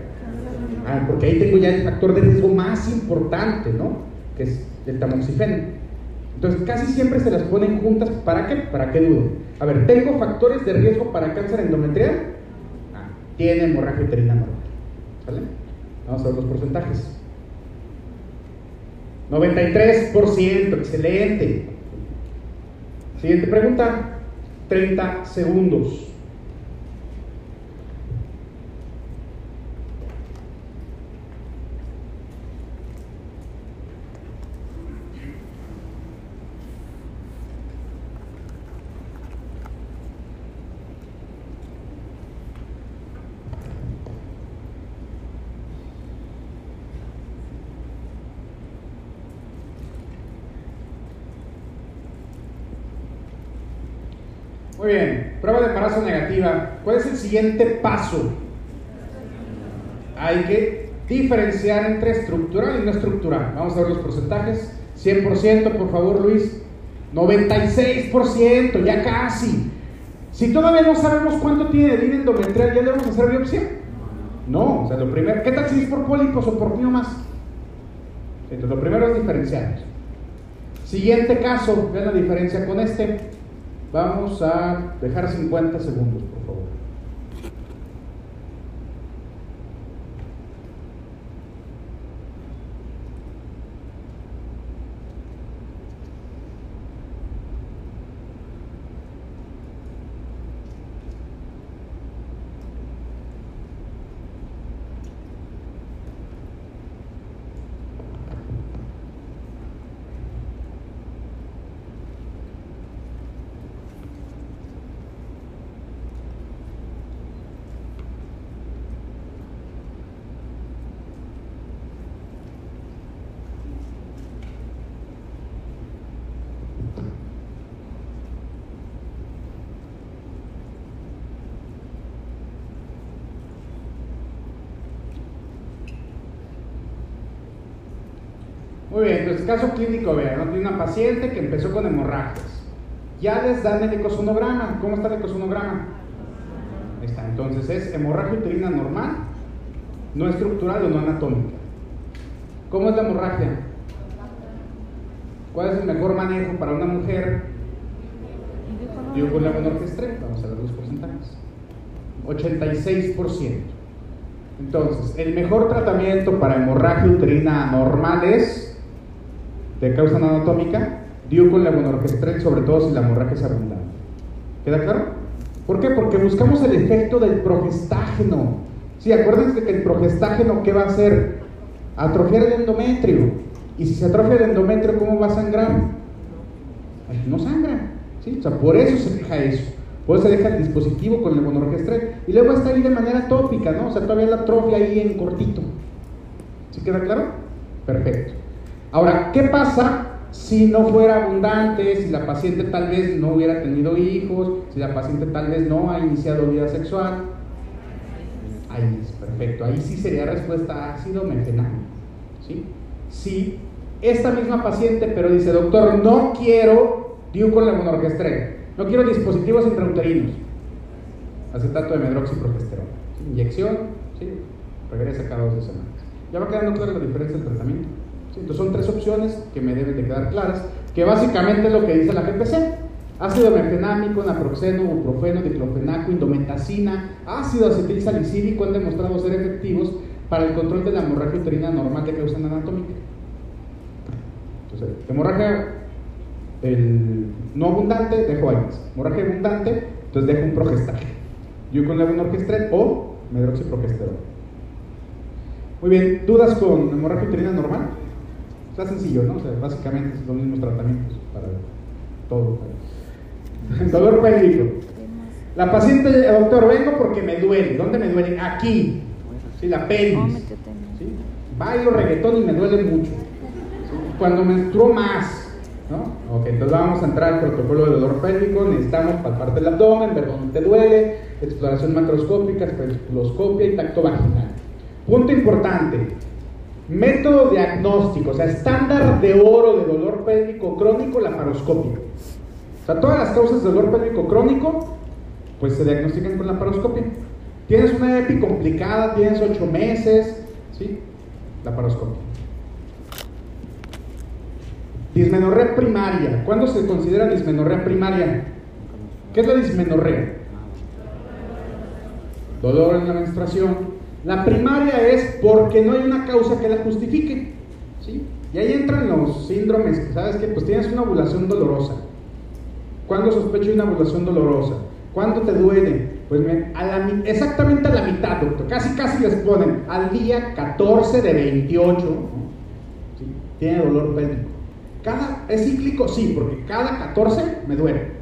Ah, porque ahí tengo ya el factor de riesgo más importante, ¿no? Que es el tamoxifeno. Entonces, casi siempre se las ponen juntas. ¿Para qué? ¿Para qué dudo? A ver, ¿tengo factores de riesgo para cáncer endometrial? Ah, tiene hemorragia uterina normal. ¿Sale? Vamos a ver los porcentajes. 93%, excelente. Siguiente pregunta. 30 segundos. Muy bien, prueba de embarazo negativa. ¿Cuál es el siguiente paso? Hay que diferenciar entre estructural y no estructural. Vamos a ver los porcentajes. 100%, por favor, Luis. 96%, ya casi. Si todavía no sabemos cuánto tiene de endometrial, ¿ya debemos hacer biopsia? No, o sea, lo primero, ¿qué tal si es por pólipos o por miomas? Entonces, lo primero es diferenciar. Siguiente caso, vean la diferencia con este. Vamos a dejar 50 segundos, por favor. Caso clínico, vean, ¿no? una paciente que empezó con hemorragias. Ya les dan el ecosonograma. ¿Cómo está el ecosonograma? Está, entonces es hemorragia uterina normal, no estructural o no anatómica. ¿Cómo es la hemorragia? ¿Cuál es el mejor manejo para una mujer? Yo con la menor estrés, vamos a ver los porcentajes. 86%. Entonces, el mejor tratamiento para hemorragia uterina normal es de causa anatómica, dio con levonorgestrel, sobre todo si la hemorragia es abundante. ¿Queda claro? ¿Por qué? Porque buscamos el efecto del progestágeno. Sí, acuérdense que el progestágeno, ¿qué va a hacer? Atrofiar el endometrio. Y si se atrofia el endometrio, ¿cómo va a sangrar? No sangra. ¿sí? O sea, por eso se deja eso. Por eso se deja el dispositivo con el monorgestrel. Y luego está ahí de manera tópica, ¿no? O sea, todavía la atrofia ahí en cortito. ¿Sí queda claro? Perfecto. Ahora, ¿qué pasa si no fuera abundante, si la paciente tal vez no hubiera tenido hijos, si la paciente tal vez no ha iniciado vida sexual? Ahí es perfecto. Ahí sí sería respuesta ácido menfenamico. ¿sí? Si esta misma paciente, pero dice, doctor, no quiero DIU con levonorgestrel, no quiero dispositivos intrauterinos, acetato de medroxiprogesterona, ¿sí? inyección, ¿sí? regresa cada dos semanas. Ya va quedando clara la diferencia del tratamiento. Entonces son tres opciones que me deben de quedar claras, que básicamente es lo que dice la GPC. Ácido mefenámico, naproxeno, buprofeno, diclofenaco, indometacina, ácido acetil salicílico han demostrado ser efectivos para el control de la hemorragia uterina normal de causa anatómica. Entonces, hemorragia el no abundante, dejo AINES. Hemorragia abundante, entonces dejo un progestaje. Yo con levonorgestrel o medroxiprogesterona. Muy bien, ¿dudas con hemorragia uterina normal? Está sencillo, ¿no? O sea, básicamente son los mismos tratamientos para todo. Dolor pélvico. La paciente, doctor, vengo porque me duele. ¿Dónde me duele? Aquí. Sí, la pelvis. ¿sí? Bailo reggaetón y me duele mucho. Cuando menstruo más. ¿no? Ok, entonces vamos a entrar al protocolo de dolor pélvico. Necesitamos palparte el abdomen, ver dónde te duele, exploración macroscópica, espectroscopia y tacto vaginal. Punto importante. Método diagnóstico, o sea, estándar de oro de dolor pélvico crónico, la paroscopia. O sea, todas las causas de dolor pélvico crónico, pues se diagnostican con la paroscopia. Tienes una EPI complicada, tienes 8 meses, ¿sí? La paroscopia. Dismenorrea primaria. ¿Cuándo se considera dismenorrea primaria? ¿Qué es la dismenorrea? Dolor en la menstruación. La primaria es porque no hay una causa que la justifique. ¿sí? Y ahí entran los síndromes, ¿sabes qué? Pues tienes una ovulación dolorosa. ¿Cuándo sospecho de una ovulación dolorosa? ¿Cuándo te duele? Pues exactamente a la mitad, doctor. Casi, casi les ponen al día 14 de 28. ¿sí? Tiene dolor pélvico. Cada, ¿Es cíclico? Sí, porque cada 14 me duele.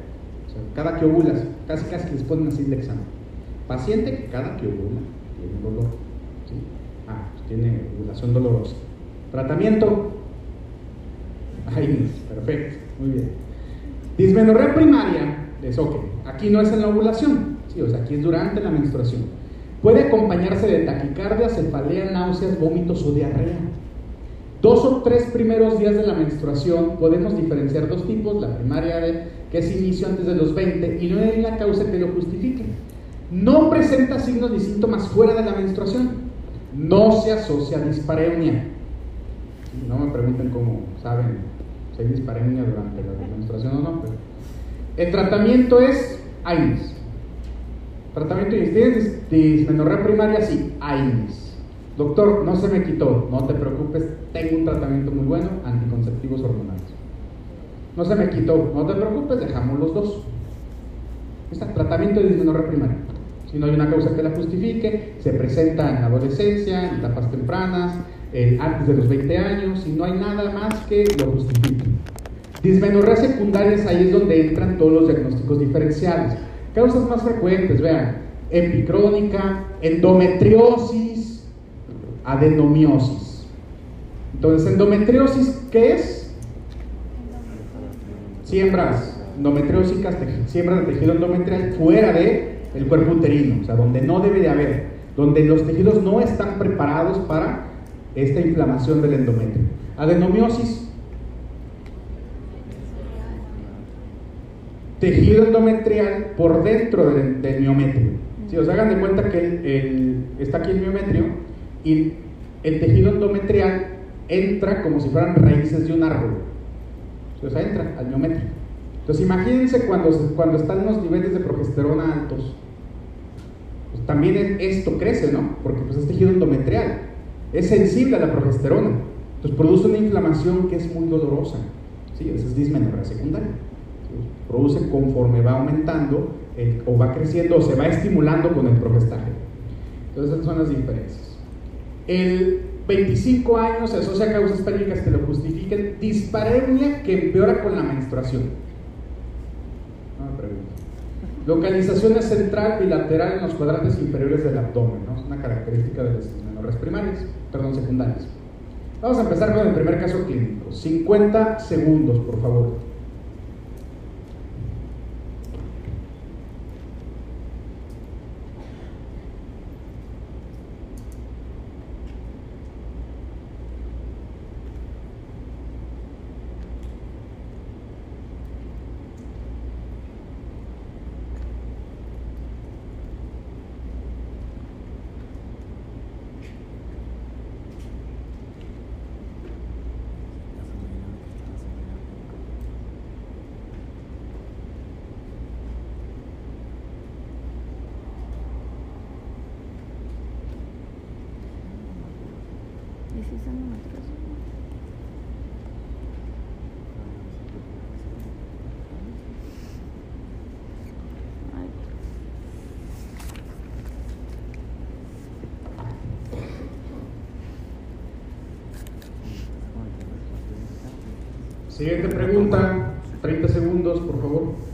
Cada que ovulas, casi, casi les ponen así el examen. Paciente cada que ovula dolor. Ah, tiene ovulación dolorosa. Tratamiento. Ahí, perfecto, muy bien. Dismenorrea primaria es ok. Aquí no es en la ovulación, sí, o sea, aquí es durante la menstruación. Puede acompañarse de taquicardia, cefalea, náuseas, vómitos o diarrea. Dos o tres primeros días de la menstruación podemos diferenciar dos tipos, la primaria de, que es inicio antes de los 20 y no hay la causa que lo justifique. No presenta signos ni síntomas fuera de la menstruación. No se asocia a dispareunia. No me pregunten cómo saben si hay dispareunia durante la menstruación o no, el tratamiento es AINES. Tratamiento tienes dismenorrea primaria, sí, AINES. Doctor, no se me quitó, no te preocupes, tengo un tratamiento muy bueno, anticonceptivos hormonales. No se me quitó, no te preocupes, dejamos los dos. Está, tratamiento de dismenorrea primaria. Si no hay una causa que la justifique, se presenta en adolescencia, en etapas tempranas, antes de los 20 años, y no hay nada más que lo justifique. Dismenorreas secundarias, ahí es donde entran todos los diagnósticos diferenciales. Causas más frecuentes, vean, epicrónica, endometriosis, adenomiosis. Entonces, endometriosis, ¿qué es? Siembras endometriósicas, siembras de tejido endometrial fuera de el cuerpo uterino, o sea, donde no debe de haber, donde los tejidos no están preparados para esta inflamación del endometrio. Adenomiosis, tejido endometrial por dentro del, miometrio. Si os hagan de cuenta que está aquí el miometrio y el tejido endometrial entra como si fueran raíces de un árbol. O sea, entra al miometrio. Entonces imagínense cuando, cuando están los niveles de progesterona altos. Pues también esto crece, ¿no? Porque pues es tejido endometrial. Es sensible a la progesterona. Entonces produce una inflamación que es muy dolorosa. ¿sí? Esa es dismenorrea secundaria produce conforme va aumentando el, o va creciendo o se va estimulando con el progestaje. Entonces, esas son las diferencias. El 25 años se asocia a causas pélvicas que lo justifiquen. Dispareunia que empeora con la menstruación. Localización es central bilateral en los cuadrantes inferiores del abdomen, ¿no? Es una característica de las menores primarias, perdón, secundarias. Vamos a empezar con el primer caso clínico. 50 segundos, por favor. Dieciséis endometriosis. Ay, Siguiente pregunta, 30 segundos, por favor.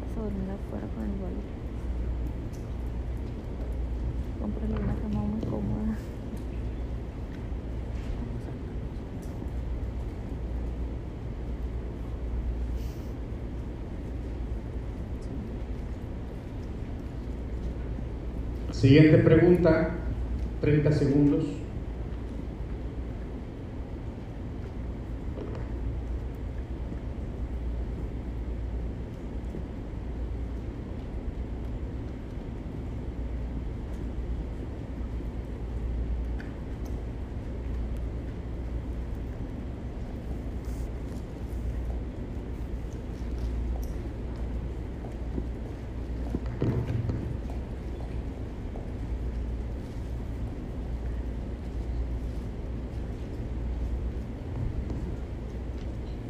vas a dormir afuera con el vuelo. Cómprale una cama muy cómoda. Siguiente pregunta, 30 segundos.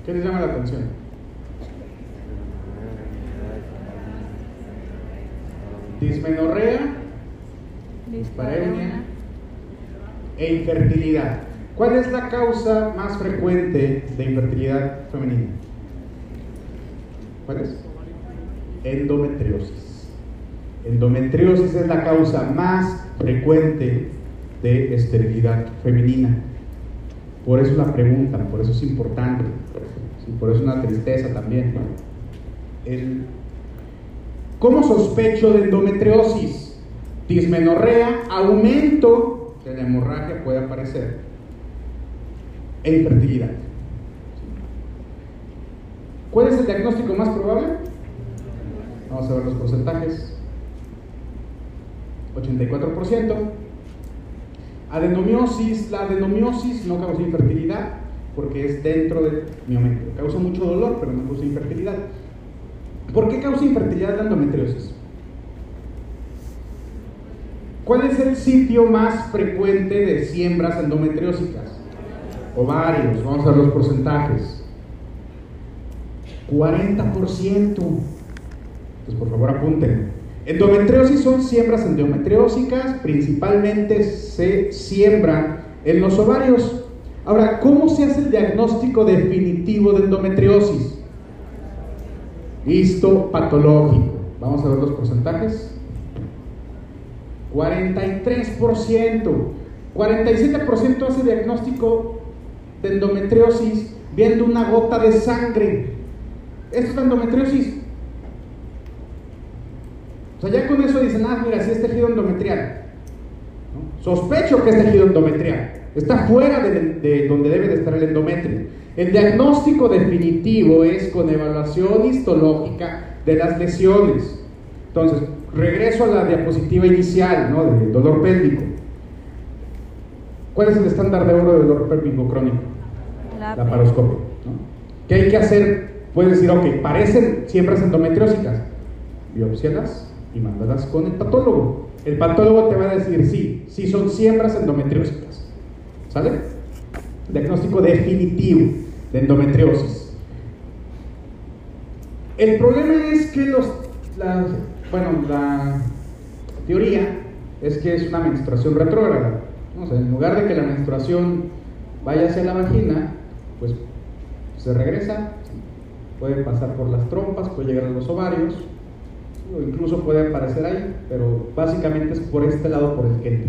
¿Qué les llama la atención? Dismenorrea Dispareunia. e infertilidad. ¿Cuál es la causa más frecuente de infertilidad femenina? ¿Cuál es? Endometriosis. Endometriosis es la causa más frecuente de esterilidad femenina. Por eso la preguntan, por eso es importante, por eso es una tristeza también. El- ¿Cómo sospecho de endometriosis? Dismenorrea, aumento de la hemorragia puede aparecer e infertilidad. ¿Cuál es el diagnóstico más probable? Vamos a ver los porcentajes. 84%. Adenomiosis, la adenomiosis no causa infertilidad porque es dentro del miometrio. Causa mucho dolor, pero no causa infertilidad. ¿Por qué causa infertilidad la endometriosis? ¿Cuál es el sitio más frecuente de siembras endometriósicas? Ovarios, vamos a ver los porcentajes. 40%. Entonces, por favor, apunten. Endometriosis son siembras endometriósicas, principalmente se siembran en los ovarios. Ahora, ¿cómo se hace el diagnóstico definitivo de endometriosis? Histopatológico. Vamos a ver los porcentajes. 43%. 47% hace diagnóstico de endometriosis viendo una gota de sangre. Esto es endometriosis. O sea, ya con eso dicen, ah, mira, si es tejido endometrial. ¿no? Sospecho que es tejido endometrial. Está fuera de, de donde debe de estar el endometrio. El diagnóstico definitivo es con evaluación histológica de las lesiones. Entonces, regreso a la diapositiva inicial, ¿no? Del dolor pélvico. ¿Cuál es el estándar de oro del dolor pélvico crónico? La La paroscopia. ¿no? ¿Qué hay que hacer? Puedes decir, ok, parecen siembras endometriósicas. Biopsialas y mándalas con el patólogo. El patólogo te va a decir, sí, sí son siembras endometriósicas. ¿Sale? Diagnóstico definitivo de endometriosis. El problema es que los, la, bueno, la teoría es que es una menstruación retrógrada. O sea, en lugar de que la menstruación vaya hacia la vagina, pues se regresa, puede pasar por las trompas, puede llegar a los ovarios, incluso puede aparecer ahí, pero básicamente es por este lado por el que.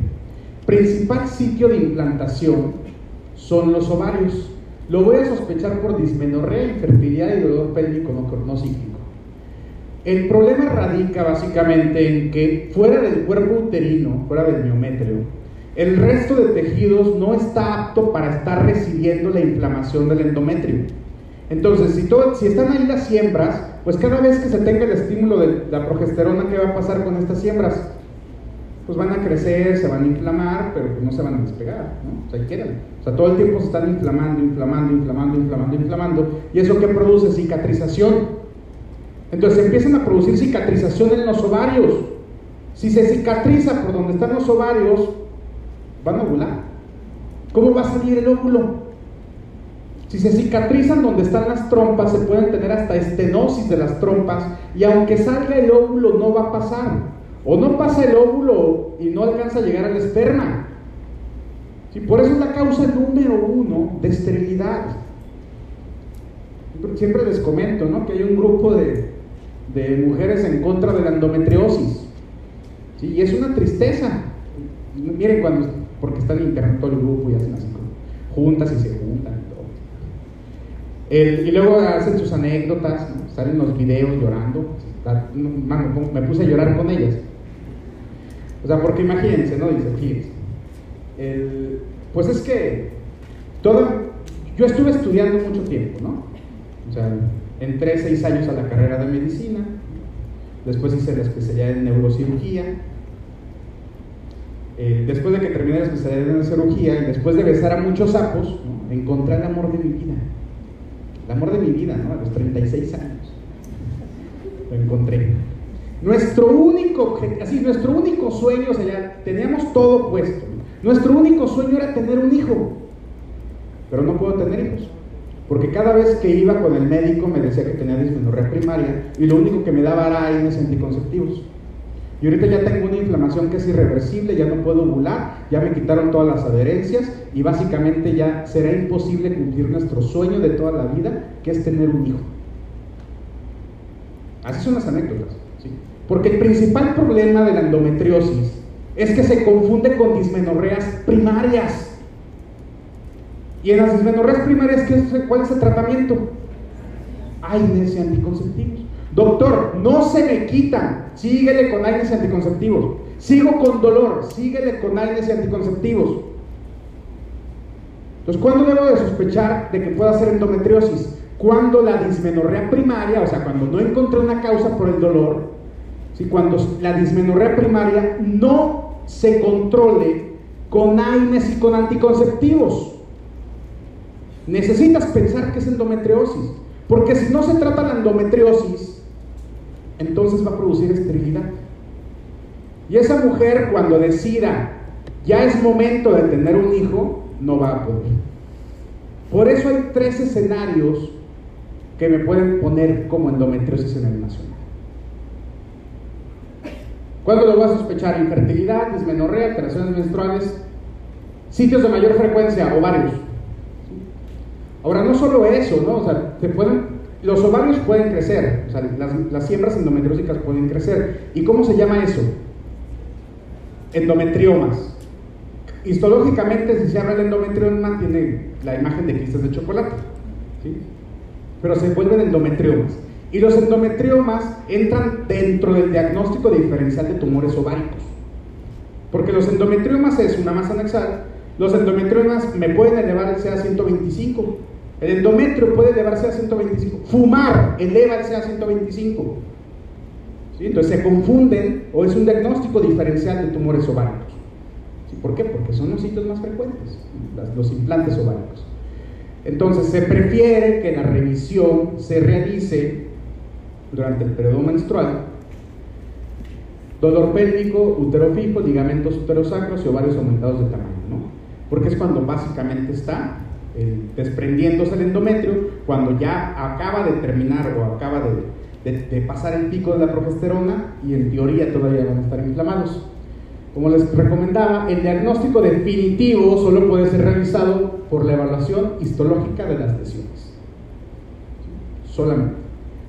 Principal sitio de implantación son los ovarios. Lo voy a sospechar por dismenorrea, infertilidad y dolor pélvico no, no. El problema radica básicamente en que fuera del cuerpo uterino, fuera del miometrio, el resto de tejidos no está apto para estar recibiendo la inflamación del endometrio. Entonces, si, si están ahí las siembras, pues cada vez que se tenga el estímulo de la progesterona, ¿qué va a pasar con estas siembras? Pues van a crecer, se van a inflamar, pero no se van a despegar, ¿no? O sea. O sea, todo el tiempo se están inflamando, inflamando, inflamando, inflamando, inflamando. ¿Y eso qué produce? Cicatrización. Entonces empiezan a producir cicatrización en los ovarios. Si se cicatriza por donde están los ovarios, van a ovular. ¿Cómo va a salir el óvulo? Si se cicatrizan donde están las trompas, se pueden tener hasta estenosis de las trompas y aunque salga el óvulo no va a pasar. O no pasa el óvulo y no alcanza a llegar al esperma. por eso es la causa número uno de esterilidad. Siempre les comento ¿no? que hay un grupo de, mujeres en contra de la endometriosis. Y es una tristeza. Miren cuando, porque están internet todo el grupo y hacen así juntas y se y y luego hacen sus anécdotas, salen los videos llorando. me puse a llorar con ellas. O sea, porque imagínense, ¿no? Dice, fíjense. pues es que todo, yo estuve estudiando mucho tiempo, ¿no? O sea, entré seis años a la carrera de medicina, después hice la especialidad en neurocirugía, eh, después de que terminé la especialidad en neurocirugía y después de besar a muchos sapos, encontré el amor de mi vida, el amor de mi vida, ¿no? A los 36 años, lo encontré. Nuestro único, así, nuestro único sueño, o sea, teníamos todo puesto. Nuestro único sueño era tener un hijo, pero no puedo tener hijos. Porque cada vez que iba con el médico me decía que tenía dismenorrea primaria y lo único que me daba era AINES anticonceptivos. Y ahorita ya tengo una inflamación que es irreversible, ya no puedo ovular, ya me quitaron todas las adherencias y básicamente ya será imposible cumplir nuestro sueño de toda la vida, que es tener un hijo. Así son las anécdotas. Porque el principal problema de la endometriosis es que se confunde con dismenorreas primarias. Y en las dismenorreas primarias, ¿cuál es el tratamiento? AINES y anticonceptivos. Doctor, no se me quitan. Síguele con AINES y anticonceptivos. Sigo con dolor. Síguele con AINES y anticonceptivos. Entonces, ¿cuándo debo de sospechar de que pueda ser endometriosis? Cuando la dismenorrea primaria, o sea, cuando no encontré una causa por el dolor, cuando la dismenorrea primaria no se controle con AINES y con anticonceptivos. Necesitas pensar que es endometriosis, porque si no se trata la endometriosis, entonces va a producir esterilidad. Y esa mujer cuando decida, ya es momento de tener un hijo, no va a poder. Por eso hay tres escenarios que me pueden poner como endometriosis en el nacional. ¿Cuándo lo voy a sospechar? Infertilidad, dismenorrea, alteraciones menstruales, sitios de mayor frecuencia, ovarios. Ahora, no solo eso, ¿no? O sea, pueden, los ovarios pueden crecer, las, las siembras endometriósicas pueden crecer. ¿Y cómo se llama eso? Endometriomas. Histológicamente, si se habla de endometrioma, tiene la imagen de quistes de chocolate, ¿sí? Pero se vuelven endometriomas. Y los endometriomas entran dentro del diagnóstico diferencial de tumores ováricos. Porque los endometriomas es una masa anexal. Los endometriomas me pueden elevar el CA 125. El endometrio puede elevarse a 125. Fumar eleva el CA 125. ¿Sí? Entonces se confunden o es un diagnóstico diferencial de tumores ováricos. ¿Por qué? Porque son los sitios más frecuentes, los implantes ováricos. Entonces se prefiere que la revisión se realice durante el periodo menstrual Dolor pélvico, útero fijo, ligamentos uterosacros y ovarios aumentados de tamaño, ¿no? Porque es cuando básicamente está eh, desprendiéndose el endometrio, cuando ya acaba de terminar o acaba de, pasar el pico de la progesterona y en teoría todavía van a estar inflamados. Como les recomendaba, el diagnóstico definitivo solo puede ser realizado por la evaluación histológica de las lesiones. Solamente.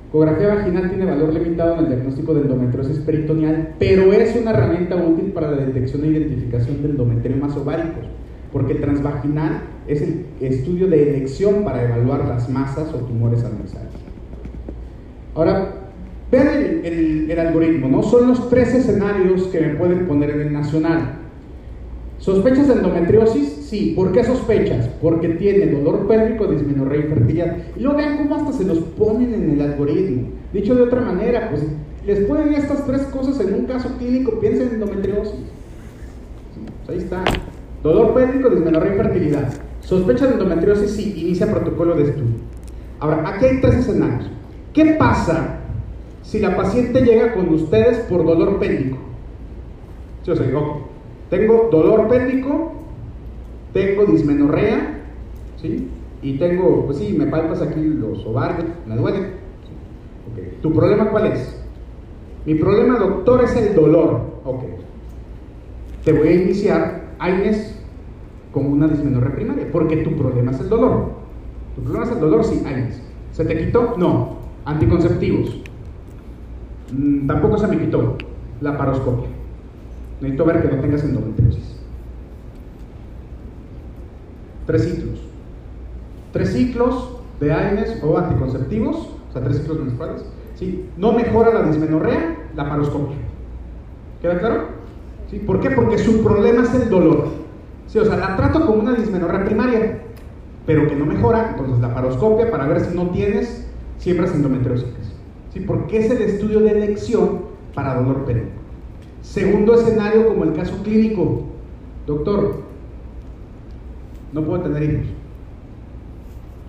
Ecografía vaginal tiene valor limitado en el diagnóstico de endometriosis peritoneal, pero es una herramienta útil para la detección e identificación de endometriomas ováricos, porque transvaginal es el estudio de elección para evaluar las masas o tumores adversarios. Ahora, vean el, el- el algoritmo, ¿no? Son los tres escenarios que me pueden poner en el nacional. ¿Sospechas de endometriosis? Sí. ¿Por qué sospechas? Porque tiene dolor pélvico, dismenorrea y fertilidad. Y luego vean cómo hasta se los ponen en el algoritmo. Dicho de otra manera, pues les ponen estas tres cosas en un caso clínico, piensen en endometriosis. Sí, pues ahí está. Dolor pélvico, dismenorrea y fertilidad. ¿Sospecha de endometriosis? Sí. Inicia protocolo de estudio. Ahora, aquí hay tres escenarios. ¿Qué pasa si la paciente llega con ustedes por dolor pélvico? Sí, o sea, digo, tengo dolor pélvico, tengo dismenorrea, ¿sí? Y tengo, pues sí, me palpas aquí los ovarios, me. Ok, ¿Tu problema cuál es? Mi problema, doctor, es el dolor. Ok. Te voy a iniciar, AINES, con una dismenorrea primaria, porque tu problema es el dolor. ¿Tu problema es el dolor? Sí, AINES. ¿Se te quitó? No. Anticonceptivos. Mm, tampoco se me quitó. La paroscopia. Necesito ver que no tengas endometriosis. Tres ciclos. Tres ciclos de AINES o anticonceptivos, o sea, tres ciclos menstruales. ¿sí? No mejora la dismenorrea, la paroscopia. ¿Queda claro? ¿Sí? ¿Por qué? Porque su problema es el dolor. Sí, o sea, la trato como una dismenorrea primaria, pero que no mejora, entonces la paroscopia para ver si no tienes siembras endometriósicas. ¿Sí? Porque es el estudio de elección para dolor pélvico. Segundo escenario, como el caso clínico. Doctor, no puedo tener hijos.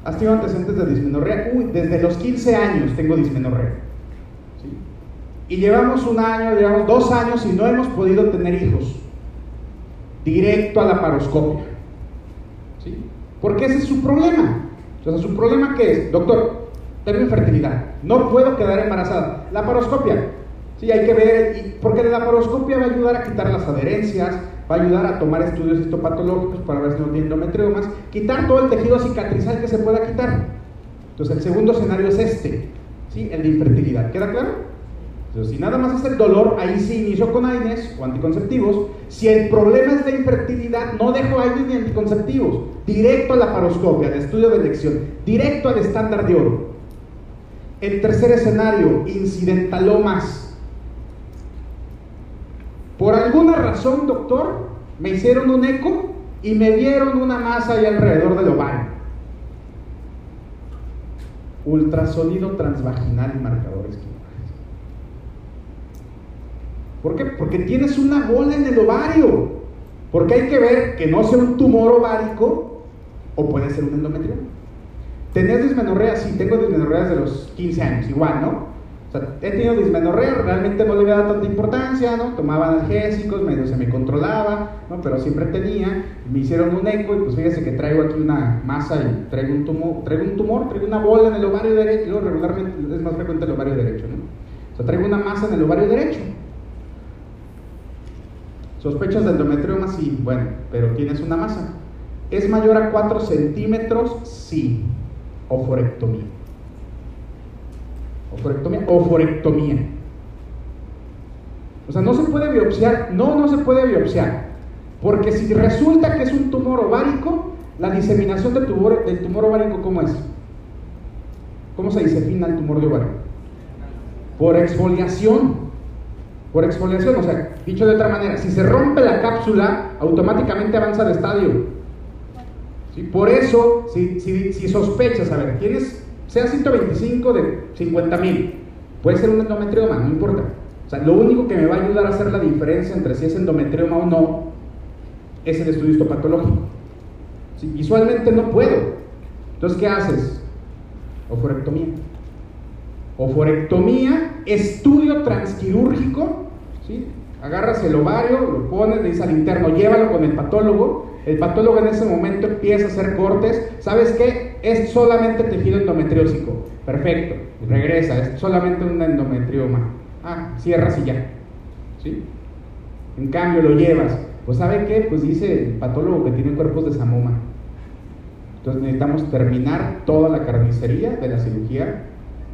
¿Has tenido antecedentes de dismenorrea? Uy, desde los 15 años tengo dismenorrea. ¿Sí? Y llevamos un año, llevamos dos años y no hemos podido tener hijos. Directo a la paroscopia. ¿Sí? Porque ese es su problema. O su problema qué es, doctor, tengo infertilidad, no puedo quedar embarazada. La paroscopia, sí, hay que ver, porque la paroscopia va a ayudar a quitar las adherencias, va a ayudar a tomar estudios histopatológicos para ver si no tiene endometriomas, quitar todo el tejido cicatrizal que se pueda quitar. Entonces, el segundo escenario es este, ¿sí? el de infertilidad. ¿Queda claro? Entonces, si nada más es el dolor, ahí sí inicio con AINES o anticonceptivos. Si el problema es de infertilidad, no dejo AINES ni anticonceptivos. Directo a la paroscopia, al estudio de elección. Directo al estándar de oro. El tercer escenario, incidentalomas. Por alguna razón, doctor, me hicieron un eco y me dieron una masa ahí alrededor del ovario. Ultrasonido transvaginal y marcadores tumorales. ¿Por qué? Porque tienes una bola en el ovario. Porque hay que ver que no sea un tumor ovárico o puede ser un endometrioma. ¿Tenías dismenorrea? Sí, tengo dismenorrea desde los 15 años, igual, ¿no? O sea, he tenido dismenorrea, realmente no le había dado tanta importancia, ¿no? Tomaba analgésicos, medio se me controlaba, ¿no? Pero siempre tenía, me hicieron un eco y pues fíjese que traigo aquí una masa y traigo un tumor, traigo un tumor, traigo una bola en el ovario derecho, luego regularmente es más frecuente el ovario derecho, ¿no? O sea, traigo una masa en el ovario derecho. ¿Sospechas de endometrioma? Sí, bueno, pero tienes una masa. ¿Es mayor a 4 centímetros? Sí. Oforectomía. Oforectomía. Oforectomía. O sea, no se puede biopsiar. No, no se puede biopsiar. Porque si resulta que es un tumor ovárico, la diseminación del tumor, ovárico, ¿cómo es? ¿Cómo se disemina el tumor de ovario? Por exfoliación. Por exfoliación, o sea, dicho de otra manera, si se rompe la cápsula, automáticamente avanza de estadio. ¿Sí? Por eso, si, sospechas, a ver, tienes, sea 125 de 50 mil, puede ser un endometrioma, no importa. O sea, lo único que me va a ayudar a hacer la diferencia entre si es endometrioma o no es el estudio histopatológico. Visualmente no puedo. Entonces, ¿qué haces? Oforectomía. Oforectomía, estudio transquirúrgico, ¿sí? Agarras el ovario, lo pones, le dices al interno, llévalo con el patólogo. El patólogo en ese momento empieza a hacer cortes. ¿Sabes qué? Es solamente tejido endometriósico. Perfecto. Regresa, es solamente un endometrioma. Ah, cierras y ya. ¿Sí? En cambio, lo llevas. Pues ¿sabe qué? Pues dice el patólogo que tiene cuerpos de samoma. Entonces necesitamos terminar toda la carnicería de la cirugía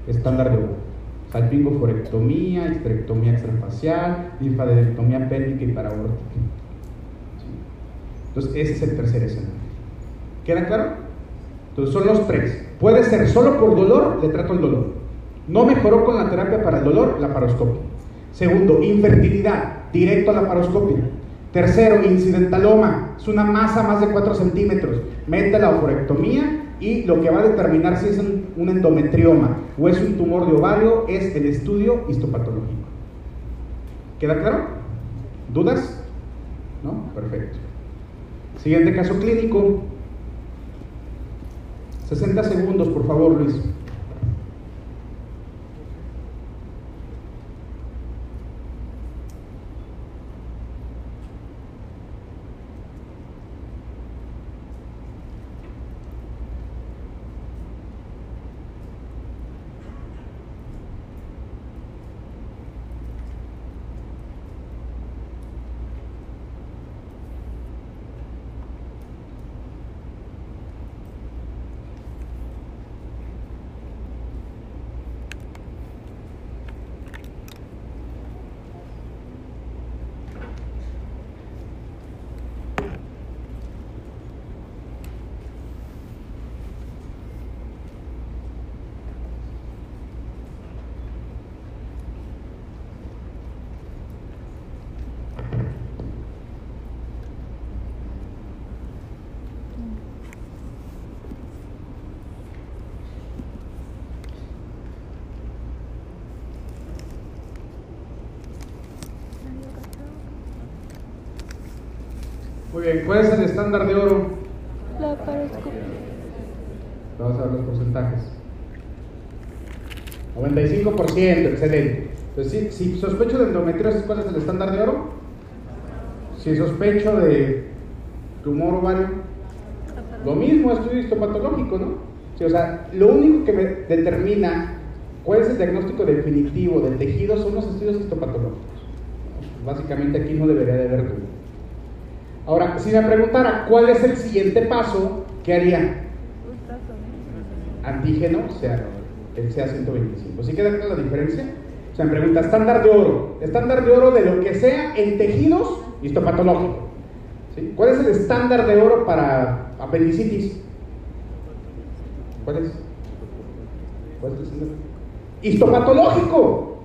estándar de oro. Salpingoforectomía, histerectomía extrafacial, linfadenectomía pélvica y paraórtica. Entonces ese es el tercer escenario. ¿Queda claro? Entonces son los tres. Puede ser solo por dolor, le trato el dolor. No mejoró con la terapia para el dolor, la paroscopia. Segundo, infertilidad, directo a la paroscopia. Tercero, incidentaloma, es una masa más de 4 centímetros. Mete la oforectomía y lo que va a determinar si es un, un, endometrioma o es un tumor de ovario es el estudio histopatológico. ¿Queda claro? ¿Dudas? ¿No? Perfecto. Siguiente caso clínico. 60 segundos, por favor, Luis. Muy bien, ¿cuál es el estándar de oro? La paroscopia. Vamos a ver los porcentajes. 95%, excelente. Entonces, si, si sospecho de endometriosis, ¿cuál es el estándar de oro? Si sospecho de tumor ovario, lo mismo, estudio histopatológico, ¿no? Sí, o sea, lo único que me determina cuál es el diagnóstico definitivo del tejido son los estudios histopatológicos. Básicamente aquí no debería de haber duda. Ahora, si me preguntara cuál es el siguiente paso, ¿qué haría? Antígeno, o sea, el CA 125. ¿Sí queda la diferencia? O sea, me pregunta, estándar de oro. Estándar de oro de lo que sea en tejidos histopatológico. ¿Sí? ¿Cuál es el estándar de oro para apendicitis? ¿Cuál es? ¿Cuál es el estándar? Histopatológico.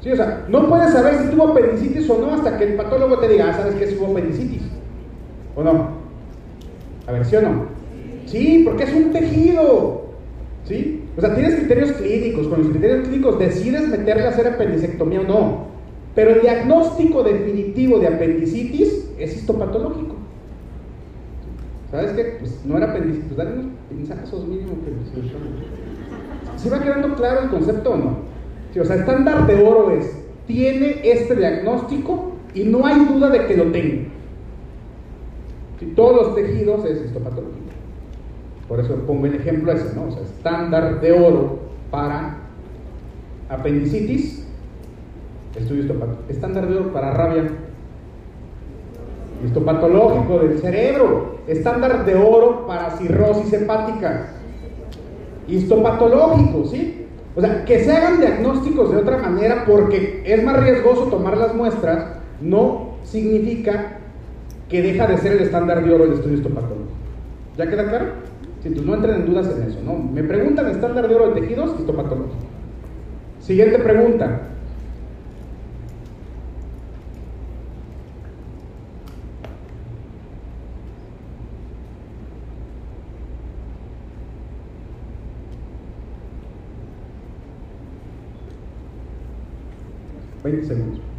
Sí, o sea, no puedes saber si tuvo apendicitis o no hasta que el patólogo te diga, ah, ¿sabes qué? Si hubo apendicitis. ¿O no? A ver, ¿sí o no? Sí, porque es un tejido. ¿Sí? O sea, tienes criterios clínicos. Con los criterios clínicos decides meterle a hacer apendicectomía o no. Pero el diagnóstico definitivo de apendicitis es histopatológico. ¿Sabes qué? Pues no era apendicitis. Pues dale unos pinzazos mínimo que ¿Sí va quedando claro el concepto o no? Sí, o sea, estándar de oro es, tiene este diagnóstico y no hay duda de que lo tenga. Si todos los tejidos es histopatológico. Por eso pongo el ejemplo ese, ¿no? O sea, estándar de oro para apendicitis, estudio histopatológico. Estándar de oro para rabia, histopatológico del cerebro. Estándar de oro para cirrosis hepática, histopatológico, ¿sí? O sea, que se hagan diagnósticos de otra manera porque es más riesgoso tomar las muestras, no significa que deja de ser el estándar de oro el estudio histopatológico. ¿Ya queda claro? Entonces no entren en dudas en eso, ¿no? Me preguntan estándar de oro de tejidos histopatológico. Siguiente pregunta. Veinte segundos.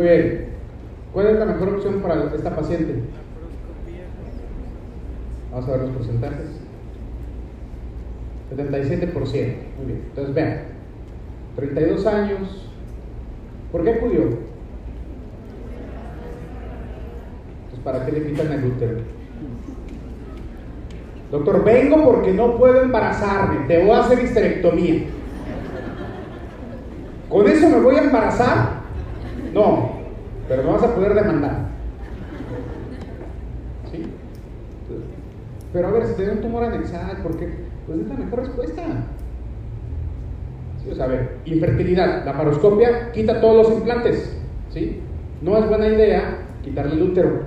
Muy bien. ¿Cuál es la mejor opción para esta paciente? Vamos a ver los porcentajes. 77%. Muy bien. Entonces vean. 32 años. ¿Por qué acudió? Entonces, ¿para qué le quitan el útero? Doctor, vengo porque no puedo embarazarme. Te voy a hacer histerectomía. ¿Con eso me voy a embarazar? No, pero no vas a poder demandar. ¿Sí? Pero a ver, si tiene un tumor anexal, ¿por qué? Pues es la mejor respuesta. ¿Sí? A ver, infertilidad, la paroscopia quita todos los implantes. ¿Sí? No es buena idea quitarle el útero.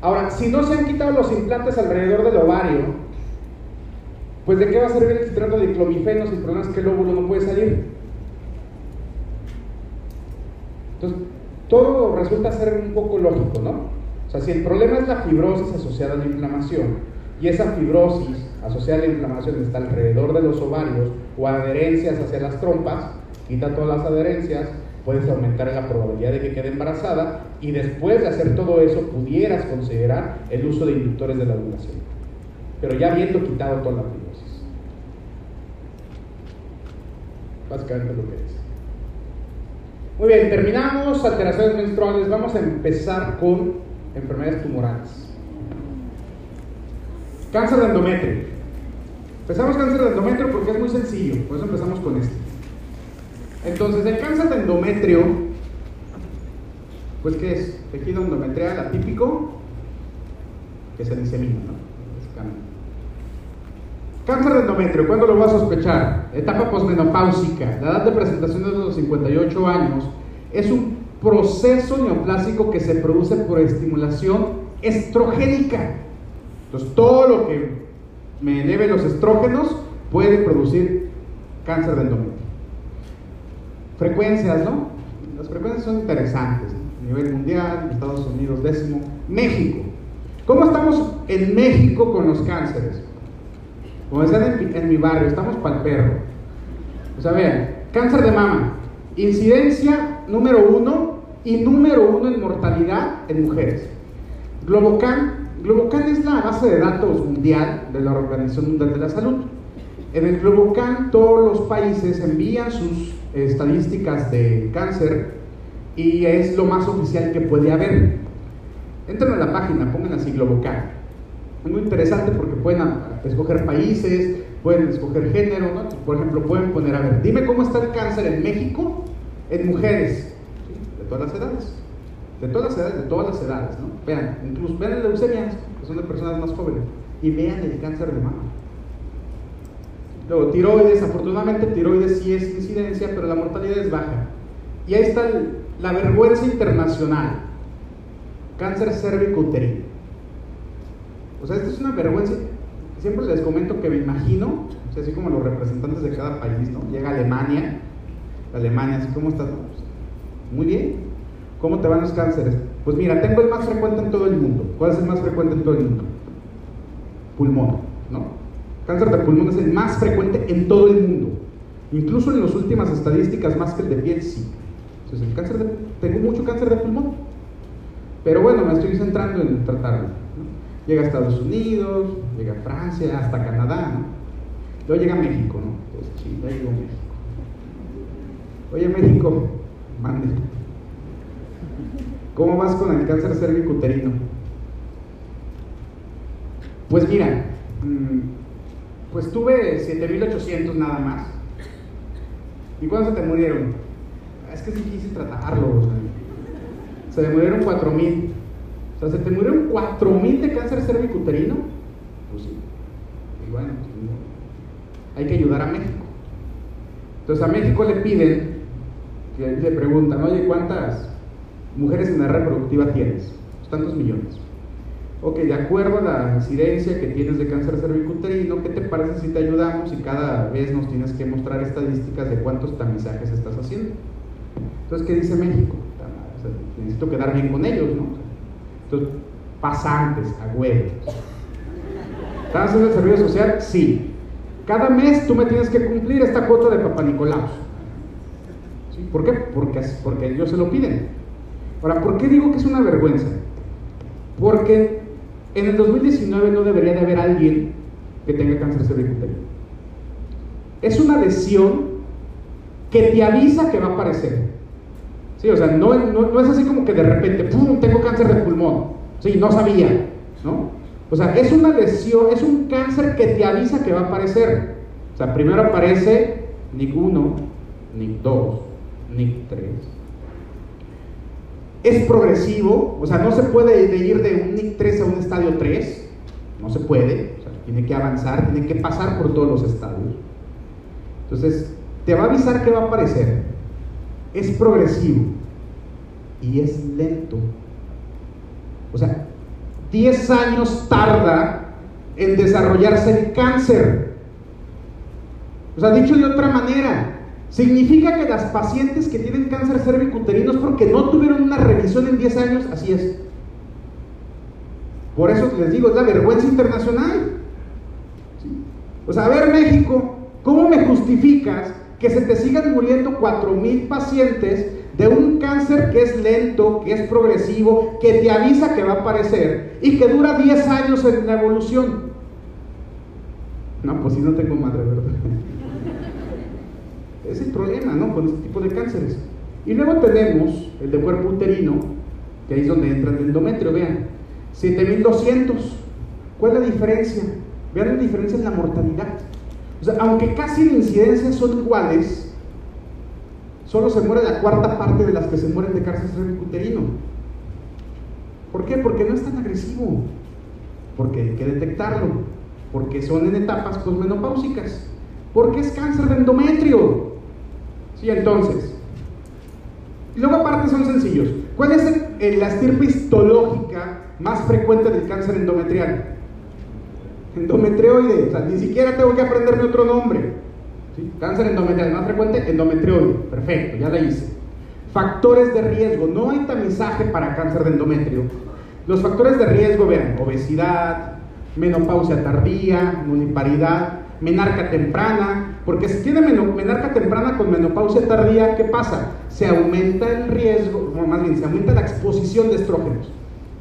Ahora, si no se han quitado los implantes alrededor del ovario, pues de qué va a servir el citrato de clomifeno si el problema es que el óvulo no puede salir. Entonces, todo resulta ser un poco lógico, ¿no? O sea, si el problema es la fibrosis asociada a la inflamación, y esa fibrosis asociada a la inflamación está alrededor de los ovarios o adherencias hacia las trompas, quita todas las adherencias, puedes aumentar la probabilidad de que quede embarazada y después de hacer todo eso pudieras considerar el uso de inductores de la ovulación. Pero ya habiendo quitado toda la fibrosis. Básicamente lo que es. Muy bien, terminamos alteraciones menstruales. Vamos a empezar con enfermedades tumorales. Cáncer de endometrio. Empezamos cáncer de endometrio porque es muy sencillo, por eso empezamos con este. Entonces, el cáncer de endometrio, pues ¿qué es? Tejido endometrial atípico que se disemina, ¿no? Cáncer de endometrio, ¿cuándo lo vas a sospechar? Etapa posmenopáusica, la edad de presentación es de los 58 años. Es un proceso neoplásico que se produce por estimulación estrogénica. Entonces, todo lo que me eleve los estrógenos puede producir cáncer de endometrio. Frecuencias, ¿no? Las frecuencias son interesantes. A nivel mundial, Estados Unidos, décimo. México. ¿Cómo estamos en México con los cánceres? Como decían en, en mi barrio, estamos para el perro. O sea, vean, cáncer de mama, incidencia número uno y número uno en mortalidad en mujeres. Globocan, Globocan es la base de datos mundial de la Organización Mundial de la Salud. En el Globocan todos los países envían sus estadísticas de cáncer y es lo más oficial que puede haber. Entren a la página, pongan así Globocan. Es muy interesante porque pueden escoger países, pueden escoger género, ¿no? Por ejemplo, pueden poner, a ver, dime cómo está el cáncer en México en mujeres, de todas las edades. De todas las edades, de todas las edades, ¿no? Vean, incluso vean leucemias, que son de personas más jóvenes, y vean el cáncer de mama. Luego, tiroides, afortunadamente tiroides sí es incidencia, pero la mortalidad es baja. Y ahí está la vergüenza internacional. Cáncer cérvico-uterino. O sea, esto es una vergüenza. Siempre les comento que me imagino, así como los representantes de cada país, ¿no? Llega Alemania, Alemania, como estás, muy bien. ¿Cómo te van los cánceres? Pues mira, tengo el más frecuente en todo el mundo. ¿Cuál es el más frecuente en todo el mundo? Pulmón, ¿no? Cáncer de pulmón es el más frecuente en todo el mundo. Incluso en las últimas estadísticas, más que el de piel, sí. Entonces, el cáncer de, tengo mucho cáncer de pulmón. Pero bueno, me estoy centrando en tratarlo. Llega a Estados Unidos, llega a Francia, hasta Canadá, ¿no? Luego llega a México, ¿no? Entonces, sí, ya llegó México. Oye, México, mande. ¿Cómo vas con el cáncer cervicuterino? Pues mira, pues tuve 7800 nada más. ¿Y cuándo se te murieron? Es que es difícil tratarlo. O sea, se te murieron 4000. O sea, se te murieron 4000 de cáncer cervicuterino. Pues sí. Y bueno, pues, hay que ayudar a México. Entonces a México le piden, le preguntan, oye, ¿cuántas mujeres en edad reproductiva tienes? Tantos millones. Ok, de acuerdo a la incidencia que tienes de cáncer cervicuterino, ¿qué te parece si te ayudamos y cada vez nos tienes que mostrar estadísticas de cuántos tamizajes estás haciendo? Entonces, ¿qué dice México? Necesito quedar bien con ellos, ¿no? Entonces, pasantes, a huevos. ¿Estás haciendo el servicio social? Sí. Cada mes tú me tienes que cumplir esta cuota de Papá Nicolau. ¿Sí? ¿Por qué? Porque, porque ellos se lo piden. Ahora, ¿por qué digo que es una vergüenza? Porque en el 2019 no debería de haber alguien que tenga cáncer cervicuterino. Es una lesión que te avisa que va a aparecer. Sí, o sea, no, es así como que de repente, ¡pum!, tengo cáncer de pulmón. Sí, no sabía, ¿no? O sea, es una lesión, es un cáncer que te avisa que va a aparecer. O sea, primero aparece NIC 1, NIC 2, NIC 3. Es progresivo, o sea, no se puede ir de un NIC 3 a un estadio 3, no se puede, o sea, tiene que avanzar, tiene que pasar por todos los estadios. Entonces, te va a avisar que va a aparecer. Es progresivo y es lento. O sea, 10 años tarda en desarrollarse el cáncer. O sea, dicho de otra manera, significa que las pacientes que tienen cáncer cervicuterino es porque no tuvieron una revisión en 10 años, así es. Por eso les digo, es la vergüenza internacional. O sea, a ver México, ¿cómo me justificas que se te sigan muriendo 4.000 pacientes de un cáncer que es lento, que es progresivo, que te avisa que va a aparecer y que dura 10 años en la evolución. No, pues si no tengo madre, ¿verdad? Es el problema, ¿no? Con este tipo de cánceres. Y luego tenemos el de cuerpo uterino, que ahí es donde entra el endometrio, vean. 7200. ¿Cuál es la diferencia? Vean la diferencia en la mortalidad. O sea, aunque casi la incidencia son iguales, solo se muere la cuarta parte de las que se mueren de cáncer cervicuterino. ¿Por qué? Porque no es tan agresivo, porque hay que detectarlo, porque son en etapas posmenopáusicas, porque es cáncer de endometrio. Sí, entonces. Y luego aparte son sencillos. ¿Cuál es la estirpe histológica más frecuente del cáncer endometrial? Endometrioide, o sea, ni siquiera tengo que aprenderme otro nombre. Cáncer endometrial más frecuente, endometrioide. Perfecto, ya la hice. Factores de riesgo. No hay tamizaje para cáncer de endometrio. Los factores de riesgo, vean, obesidad, menopausia tardía, nuniparidad, menarca temprana, porque si tiene menarca temprana con menopausia tardía, ¿qué pasa? Se aumenta el riesgo, o más bien, se aumenta la exposición de estrógenos.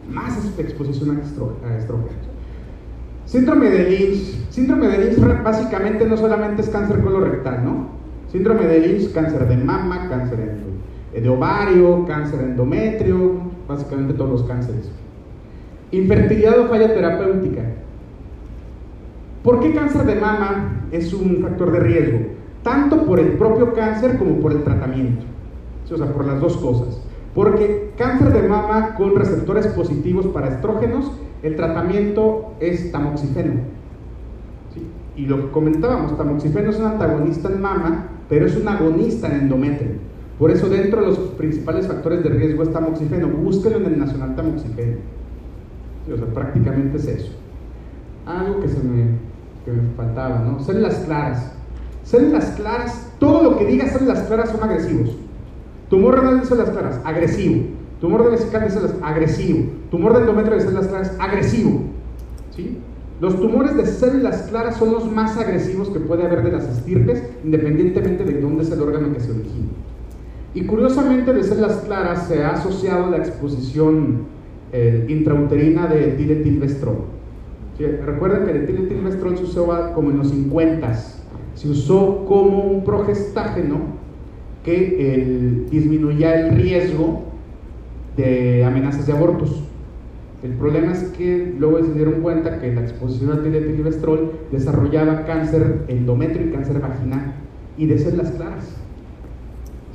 Más exposición a estrógenos. Síndrome de Lynch. Síndrome de Lynch básicamente no solamente es cáncer colorectal, ¿no? Síndrome de Lynch, cáncer de mama, cáncer de ovario, cáncer endometrio, básicamente todos los cánceres. Infertilidad o falla terapéutica. ¿Por qué cáncer de mama es un factor de riesgo? Tanto por el propio cáncer como por el tratamiento. O sea, por las dos cosas. Porque cáncer de mama con receptores positivos para estrógenos el tratamiento es tamoxifeno. Y lo que comentábamos, tamoxifeno es un antagonista en mama, pero es un agonista en endometrio. Por eso dentro de los principales factores de riesgo es tamoxifeno. Búsquelo en el nacional tamoxifeno. o sea, prácticamente es eso. Algo que se me, que me faltaba, ¿no? Células claras. Células claras, todo lo que diga células claras son agresivos. Tumor renal de células claras, agresivo. Tumor de vesical de células, agresivo. Tumor de endometrio de células claras, agresivo. ¿Sí? Los tumores de células claras son los más agresivos que puede haber de las estirpes, independientemente de dónde es el órgano que se origina. Y curiosamente de células claras se ha asociado la exposición eh, intrauterina de diletilvestrol. ¿Sí? Recuerden que el diletilvestrol se usó como en los 50 se usó como un progestágeno que disminuía el riesgo de amenazas de abortos. El problema es que luego se dieron cuenta que la exposición al diletilvestrol desarrollaba cáncer endometrio y cáncer vaginal y de células claras.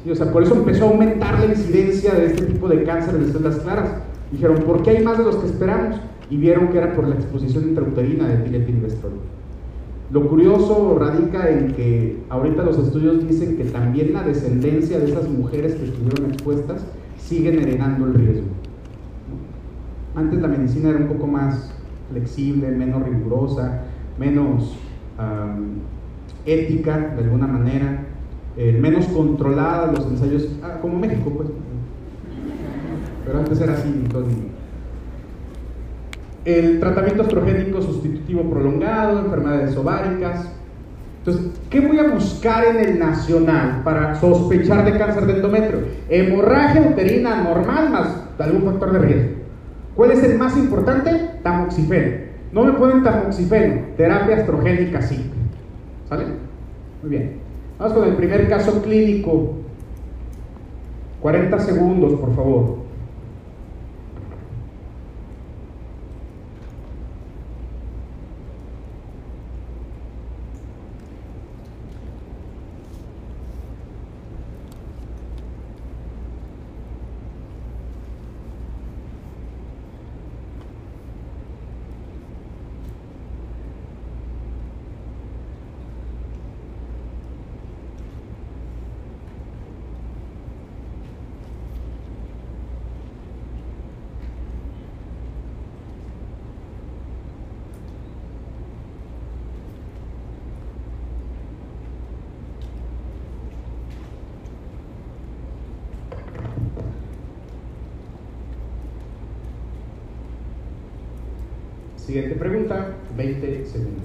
Sí, o sea, por eso empezó a aumentar la incidencia de este tipo de cáncer de células claras. Dijeron, ¿por qué hay más de los que esperamos? Y vieron que era por la exposición intrauterina de diletilvestrol. Lo curioso radica en que ahorita los estudios dicen que también la descendencia de esas mujeres que estuvieron expuestas siguen heredando el riesgo. Antes la medicina era un poco más flexible, menos rigurosa, menos ética de alguna manera, eh, menos controlada los ensayos, ah, como México, pues. Pero antes era así, entonces. El tratamiento estrogénico sustitutivo prolongado, enfermedades ováricas, Entonces, ¿qué voy a buscar en el nacional para sospechar de cáncer de endometrio? Hemorragia uterina normal más algún factor de riesgo. ¿Cuál es el más importante? Tamoxifeno. No me ponen tamoxifeno, terapia estrogénica simple. ¿Sale? Muy bien. Vamos con el primer caso clínico. 40 segundos, por favor. Siguiente pregunta, 20 segundos.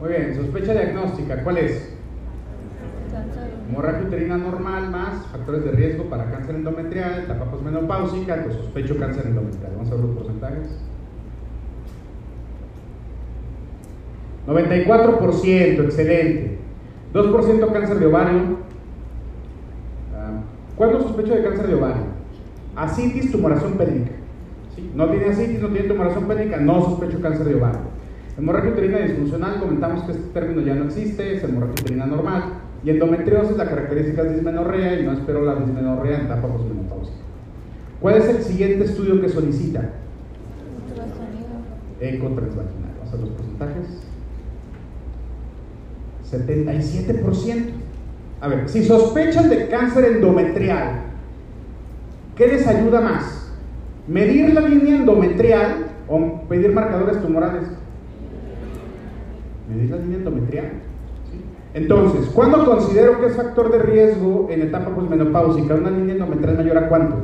Muy bien, sospecha diagnóstica, ¿cuál es? Cáncer. Hemorragia uterina normal más factores de riesgo para cáncer endometrial, etapa posmenopáusica, pues sospecho cáncer endometrial. Vamos a ver los porcentajes. 94%, excelente. 2% cáncer de ovario. Ah, ¿Cuándo sospecho de cáncer de ovario? Asitis, tumoración pélvica. ¿Sí? No tiene asitis, no tiene tumoración pélvica, no sospecho cáncer de ovario. Hemorragia uterina disfuncional, comentamos que este término ya no existe, es hemorragia uterina normal. Y endometriosis, la característica es dismenorrea y no espero la dismenorrea en etapa posmenopáusica. ¿Cuál es el siguiente estudio que solicita? Eco transvaginal. Vamos a ver los porcentajes. 77%. A ver, si sospechan de cáncer endometrial, ¿qué les ayuda más? ¿Medir la línea endometrial o pedir marcadores tumorales? Medir la línea endometrial. Entonces, ¿cuándo considero que es factor de riesgo en etapa posmenopáusica? ¿Una línea endometrial mayor a cuánto?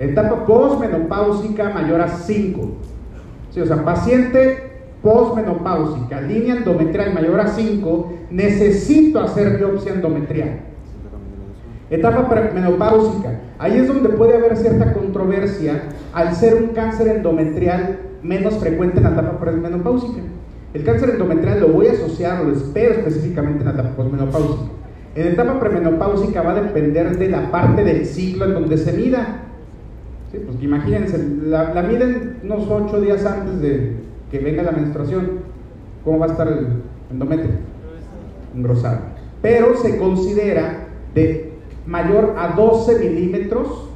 Etapa posmenopáusica mayor a 5. Sí, o sea, paciente posmenopáusica, línea endometrial mayor a 5, necesito hacer biopsia endometrial. Etapa premenopáusica, ahí es donde puede haber cierta controversia al ser un cáncer endometrial menos frecuente en la etapa premenopáusica. El cáncer endometrial lo voy a asociar, lo espero específicamente en la etapa posmenopáusica. En etapa premenopáusica va a depender de la parte del ciclo en donde se mida. Sí, pues imagínense, la, la miden unos 8 días antes de que venga la menstruación. ¿Cómo va a estar el endometrio? Engrosado. Pero se considera de mayor a 12 milímetros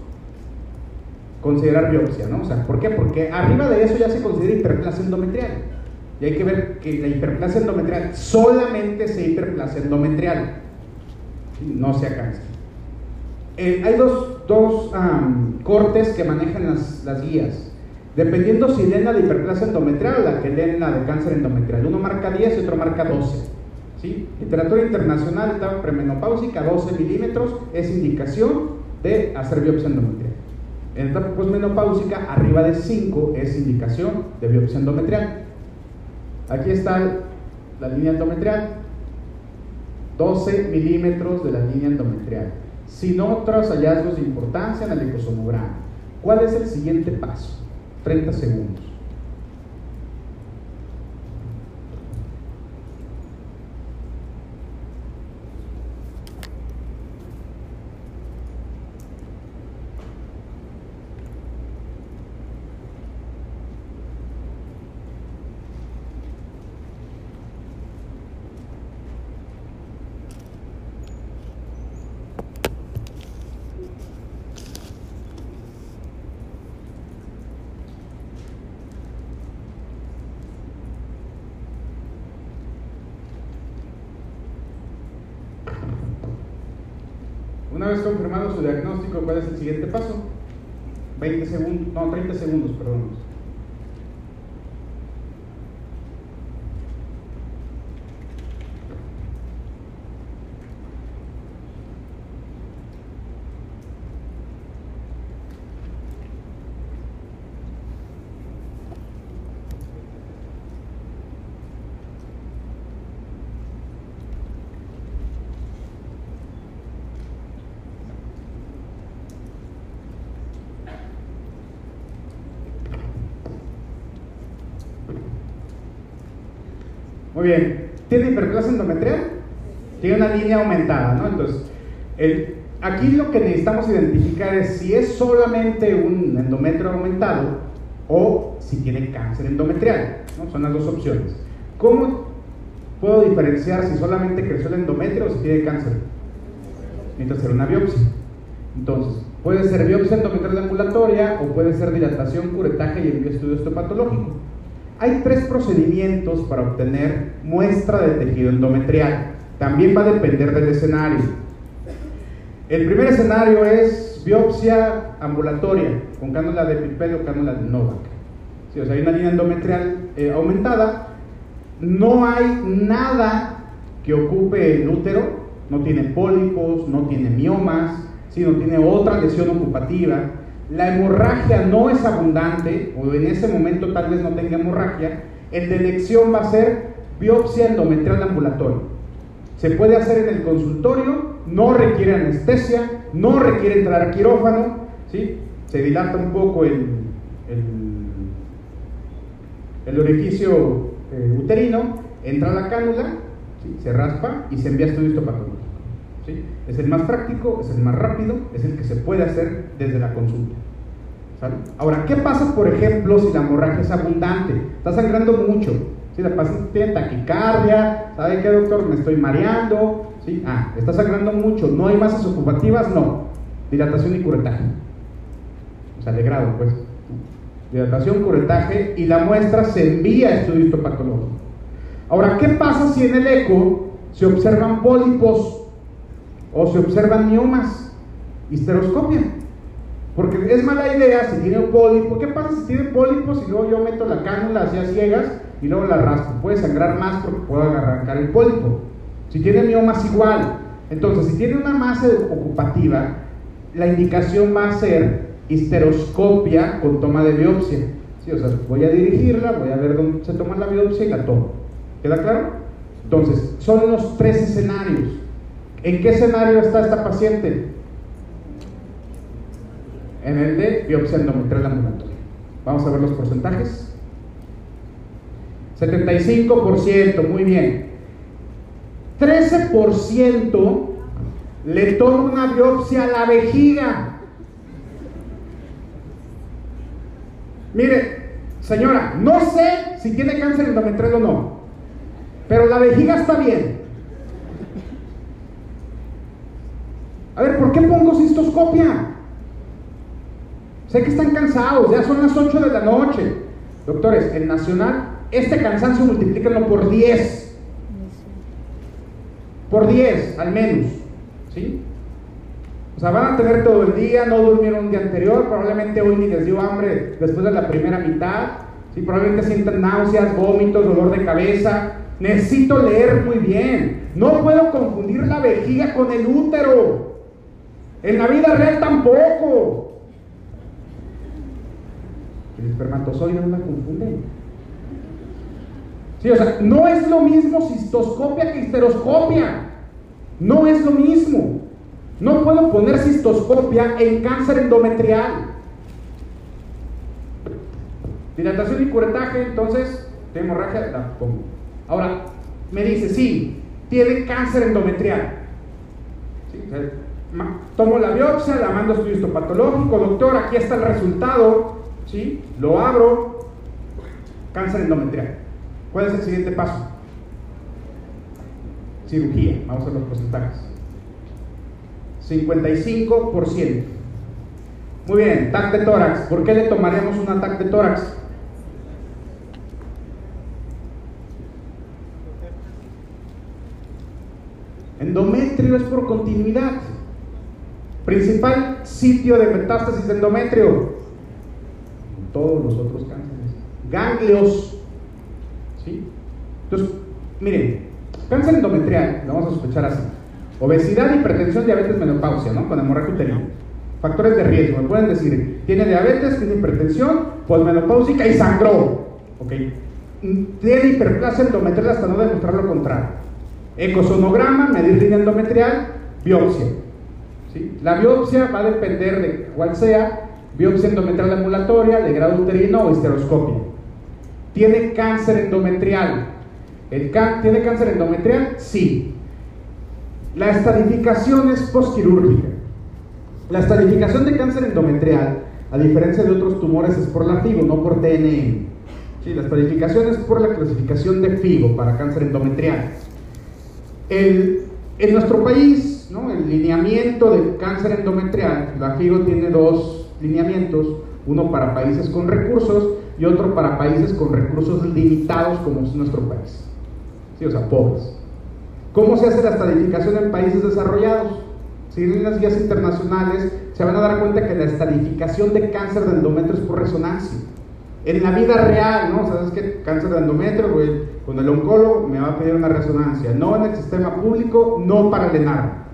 considerar biopsia, ¿no? O sea, ¿por qué? Porque arriba de eso ya se considera hiperplasia endometrial. Y hay que ver que la hiperplasia endometrial solamente sea hiperplasia endometrial, no sea cáncer. Eh, hay dos, dos um, cortes que manejan las, las, guías. Dependiendo si leen la de hiperplasia endometrial la que leen la de cáncer endometrial. Uno marca 10 y otro marca 12. ¿sí? Literatura internacional, etapa premenopáusica, 12 milímetros, es indicación de hacer biopsia endometrial. En etapa posmenopáusica, arriba de 5 es indicación de biopsia endometrial. Aquí está la línea endometrial. 12 milímetros de la línea endometrial. Sin otros hallazgos de importancia en el ecosomograma. ¿Cuál es el siguiente paso? 30 segundos. Su diagnóstico, ¿cuál es el siguiente paso? 20 segundos, no, 30 segundos, perdón. Muy bien. ¿Tiene hiperplasia endometrial? Tiene una línea aumentada, ¿no? Entonces, aquí lo que necesitamos identificar es si es solamente un endometrio aumentado o si tiene cáncer endometrial, ¿no? Son las dos opciones. ¿Cómo puedo diferenciar si solamente creció el endometrio o si tiene cáncer? Necesito hacer una biopsia. Entonces, puede ser biopsia endometrial ambulatoria o puede ser dilatación, curetaje y envío estudio histopatológico. Hay tres procedimientos para obtener muestra de tejido endometrial. También va a depender del escenario. El primer escenario es biopsia ambulatoria con cánula de Pipel o cánula de Novak. sea, hay una línea endometrial eh, aumentada. No hay nada que ocupe el útero, no tiene pólipos, no tiene miomas, no tiene otra lesión ocupativa la hemorragia no es abundante, o en ese momento tal vez no tenga hemorragia, el de va a ser biopsia endometrial ambulatoria. Se puede hacer en el consultorio, no requiere anestesia, no requiere entrar quirófano, ¿sí? se dilata un poco el, el, orificio eh, uterino, entra la cánula, se raspa y se envía a estudio histopatológico. Es el más práctico, es el más rápido, es el que se puede hacer desde la consulta. Ahora, ¿qué pasa, por ejemplo, si la hemorragia es abundante? Está sangrando mucho. Si la paciente tiene taquicardia, ¿sabe qué, doctor? Me estoy mareando. ¿sí? Ah, está sangrando mucho. ¿No hay masas ocupativas? No. Dilatación y curetaje. O sea, de grado, pues. Dilatación, curetaje y la muestra se envía a estudio histopatológico. Ahora, ¿qué pasa si en el eco se observan pólipos o se observan miomas, histeroscopia. Porque es mala idea si tiene un pólipo. ¿Qué pasa si tiene pólipos y luego yo meto la cánula hacia ciegas y luego la raspo? Puede sangrar más porque puedo arrancar el pólipo. Si tiene miomas, igual. Entonces, si tiene una masa ocupativa, la indicación va a ser histeroscopia con toma de biopsia. Sí, o sea, voy a dirigirla, voy a ver dónde se toma la biopsia y la tomo. ¿Queda claro? Entonces, son los tres escenarios. ¿En qué escenario está esta paciente? En el de biopsia endometrial ambulatoria. Vamos a ver los porcentajes. 75%, muy bien. 13% le toma una biopsia a la vejiga. Mire, señora, no sé si tiene cáncer endometrial o no, pero la vejiga está bien. A ver, ¿por qué pongo cistoscopia? Sé que están cansados, ya son las 8 de la noche. Doctores, en Nacional, este cansancio multiplíquenlo por 10. Por 10, al menos. ¿Sí? O sea, van a tener todo el día, no durmieron un día anterior, probablemente hoy ni les dio hambre después de la primera mitad. ¿sí? Probablemente sientan náuseas, vómitos, dolor de cabeza. Necesito leer muy bien. No puedo confundir la vejiga con el útero. En la vida real tampoco. El espermatozoide no la confunde. Sí, o sea, no es lo mismo cistoscopia que histeroscopia. No es lo mismo. No puedo poner cistoscopia en cáncer endometrial. Dilatación y curetaje, entonces, hemorragia, la pongo. Ahora, me dice, sí, tiene cáncer endometrial. Tomo la biopsia, la mando a estudio histopatológico, doctor, aquí está el resultado, ¿sí? Lo abro, cáncer endometrial. ¿Cuál es el siguiente paso? Cirugía, vamos a los porcentajes. 55%. Muy bien, TAC de tórax. ¿Por qué le tomaríamos un ataque de tórax? Endometrio es por continuidad. Principal sitio de metástasis de endometrio. Todos los otros cánceres. Ganglios. ¿Sí? Entonces, miren, cáncer endometrial, lo vamos a sospechar así. Obesidad, hipertensión, diabetes, menopausia, ¿no? Con hemorragia uterina. Factores de riesgo, me pueden decir, tiene diabetes, tiene hipertensión, posmenopáusica y sangró. ¿Ok? Tiene hiperplasia endometrial hasta no demostrar lo contrario. Ecosonograma, medir línea endometrial, biopsia. ¿Sí? La biopsia va a depender de cuál sea, biopsia endometrial ambulatoria, de grado uterino o esteroscopia. ¿Tiene cáncer endometrial? ¿El ¿Tiene cáncer endometrial? Sí. La estadificación es postquirúrgica. La estadificación de cáncer endometrial, a diferencia de otros tumores, es por la FIGO, no por TNM. Sí, la estadificación es por la clasificación de FIGO para cáncer endometrial. en nuestro país, ¿no? el lineamiento del cáncer endometrial, la FIGO tiene dos lineamientos, uno para países con recursos y otro para países con recursos limitados como es nuestro país. Sí, o sea, pobres. ¿Cómo se hace la estadificación en países desarrollados? Si en las guías internacionales se van a dar cuenta que la estadificación de cáncer de endometrio es por resonancia. En la vida real, ¿no? ¿Sabes que cáncer de endometrio, güey, con el oncólogo me va a pedir una resonancia. No en el sistema público, no para el ENAR.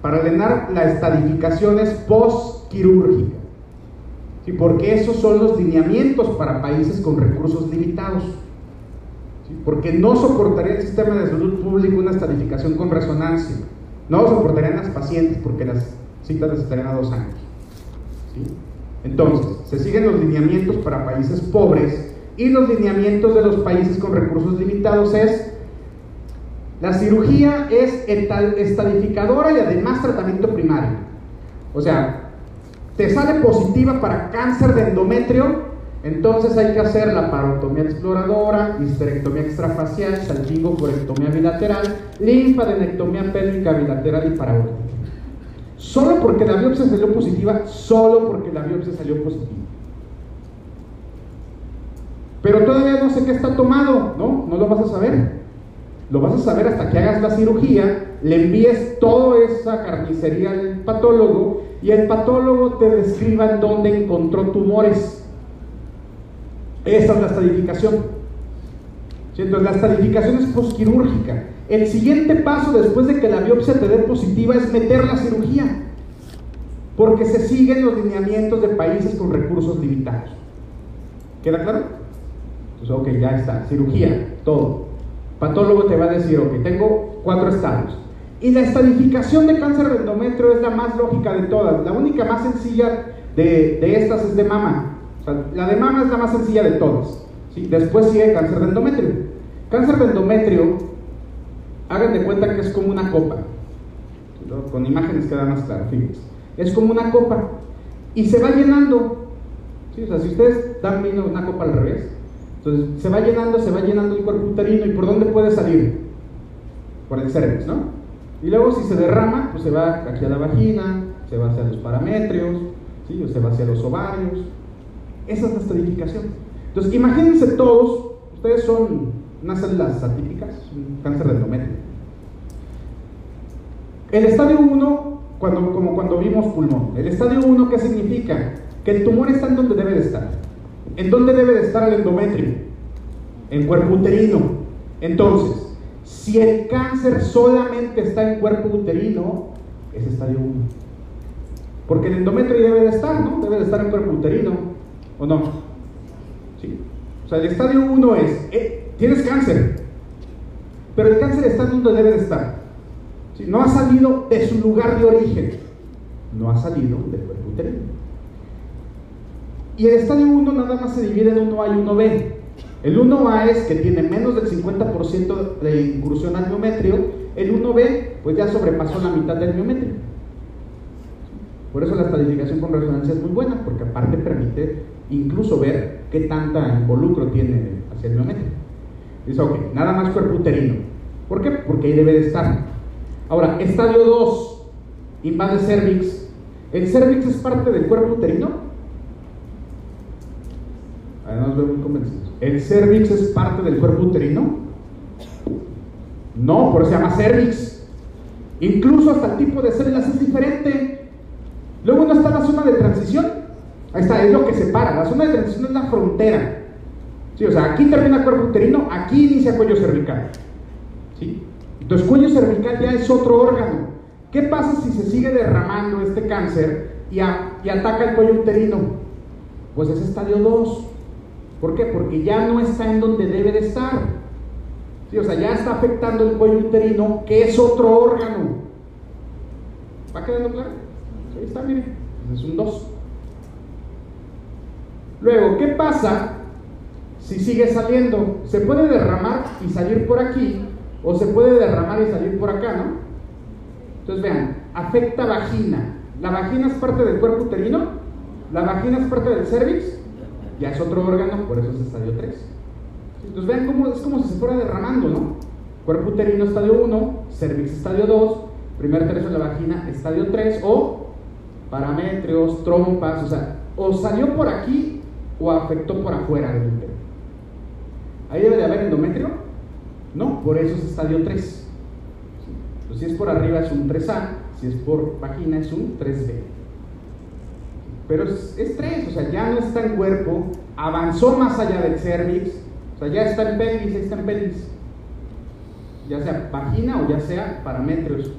Para el ENAR la estadificación es postquirúrgica. ¿Sí? Porque esos son los lineamientos para países con recursos limitados. ¿Sí? Porque no soportaría el sistema de salud público una estadificación con resonancia. No soportarían las pacientes porque las citas les estarían a dos años. ¿Sí? Entonces, se siguen los lineamientos para países pobres y los lineamientos de los países con recursos limitados es la cirugía es estadificadora y además tratamiento primario. O sea, te sale positiva para cáncer de endometrio, entonces hay que hacer la parotomía exploradora, histerectomía extrafacial, salpingocorectomía bilateral, linfadenectomía pélvica bilateral y paraórtica. Solo porque la biopsia salió positiva, solo porque la biopsia salió positiva. Pero todavía no sé qué está tomado, ¿no? No lo vas a saber. Lo vas a saber hasta que hagas la cirugía, le envíes toda esa carnicería al patólogo y el patólogo te describa en dónde encontró tumores. Esa es la estadificación. Entonces, la estadificación es posquirúrgica. El siguiente paso después de que la biopsia te dé positiva es meter la cirugía, porque se siguen los lineamientos de países con recursos limitados. ¿Queda claro? Entonces, ok, ya está, cirugía, todo. Patólogo te va a decir, ok, tengo cuatro estados. Y la estadificación de cáncer de endometrio es la más lógica de todas. La única más sencilla de, estas es de mama. la de mama es la más sencilla de todas. ¿sí? Después sigue cáncer de endometrio. Cáncer de endometrio Hagan de cuenta que es como una copa. Con imágenes queda más claro, fíjense. Es como una copa. Y se va llenando. ¿Sí? O sea, si ustedes dan vino una copa al revés, entonces se va llenando, se va llenando el cuerpo uterino. ¿Y por dónde puede salir? Por el cervix, ¿no? Y luego si se derrama, pues se va aquí a la vagina, se va hacia los parametrios, ¿sí? o se va hacia los ovarios. Esa es la estadificación. Entonces, imagínense todos, ustedes son unas células atípicas, un cáncer de endometrio. El estadio 1, cuando, como cuando vimos pulmón, el estadio 1, ¿qué significa? Que el tumor está en donde debe de estar. ¿En dónde debe de estar el endometrio? En cuerpo uterino. Entonces, si el cáncer solamente está en cuerpo uterino, es estadio 1. Porque el endometrio debe de estar, ¿no? Debe de estar en cuerpo uterino, ¿o no? ¿Sí? O sea, el estadio 1 es, eh, tienes cáncer, pero el cáncer está donde debe de estar. No ha salido de su lugar de origen, no ha salido del cuerpo uterino. Y el estadio 1 nada más se divide en 1A y 1B. El 1A es que tiene menos del 50% de incursión al miometrio, el 1B pues ya sobrepasó la mitad del miometrio. Por eso la estadificación con resonancia es muy buena, porque aparte permite incluso ver qué tanta involucro tiene hacia el miometrio. Dice, ok, nada más cuerpo uterino. ¿Por qué? Porque ahí debe de estar. Ahora, estadio 2, invade cervix. ¿El cervix es parte del cuerpo uterino? Además, veo muy convencidos. ¿El cervix es parte del cuerpo uterino? No, por eso se llama cervix. Incluso hasta el tipo de células es diferente. 1 está la zona de transición. Ahí está, es lo que separa. La zona de transición es la frontera. Sí, o sea, aquí termina cuerpo uterino, aquí inicia cuello cervical. ¿Sí? Entonces, cuello cervical ya es otro órgano. ¿Qué pasa si se sigue derramando este cáncer y, y ataca el cuello uterino? Pues es estadio 2. ¿Por qué? Porque ya no está en donde debe de estar. O sea, ya está afectando el cuello uterino, que es otro órgano. ¿Va quedando claro? Ahí está, miren. Es un 2. Luego, ¿qué pasa si sigue saliendo? Se puede derramar y salir por aquí, o se puede derramar y salir por acá, ¿no? Entonces vean, afecta vagina. ¿La vagina es parte del cuerpo uterino? ¿La vagina es parte del cervix? Ya es otro órgano, por eso es estadio 3. Entonces vean cómo es como si se fuera derramando, ¿no? Cuerpo uterino estadio 1, cervix estadio 2, primer tercio de la vagina estadio 3 o paramétrios, trompas, o sea, o salió por aquí o afectó por afuera del útero. Ahí debe de haber endometrio, no, por eso es estadio 3. Entonces, si es por arriba es un 3A, si es por vagina es un 3B. Pero es, 3, o sea, ya no está en cuerpo, avanzó más allá del cervix, o sea, ya está en pelvis, está en pelvis. Ya sea vagina o ya sea paramétrios.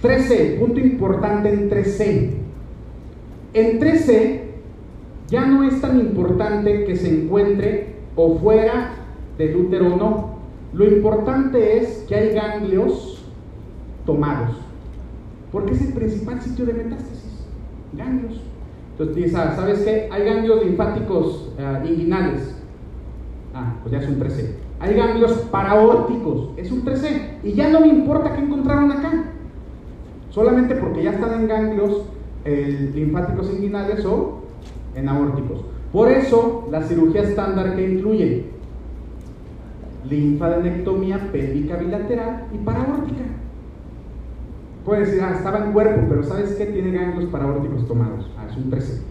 13, punto importante en 3C. En 3C ya no es tan importante que se encuentre o fuera del útero o no. Lo importante es que hay ganglios tomados, porque es el principal sitio de metástasis, ganglios. Entonces dices, ah, ¿sabes qué? Hay ganglios linfáticos uh, inguinales. Ah, pues ya es un 13. Hay ganglios paraórticos, es un 13. Y ya no me importa qué encontraron acá. Solamente porque ya están en ganglios eh, linfáticos inguinales o en aórticos. Por eso, la cirugía estándar que incluye linfadenectomía pélvica bilateral y paraórtica. Puede decir, ah, estaba en cuerpo, pero ¿sabes qué? Tiene ganglios paraórticos tomados. Ah, es un 13.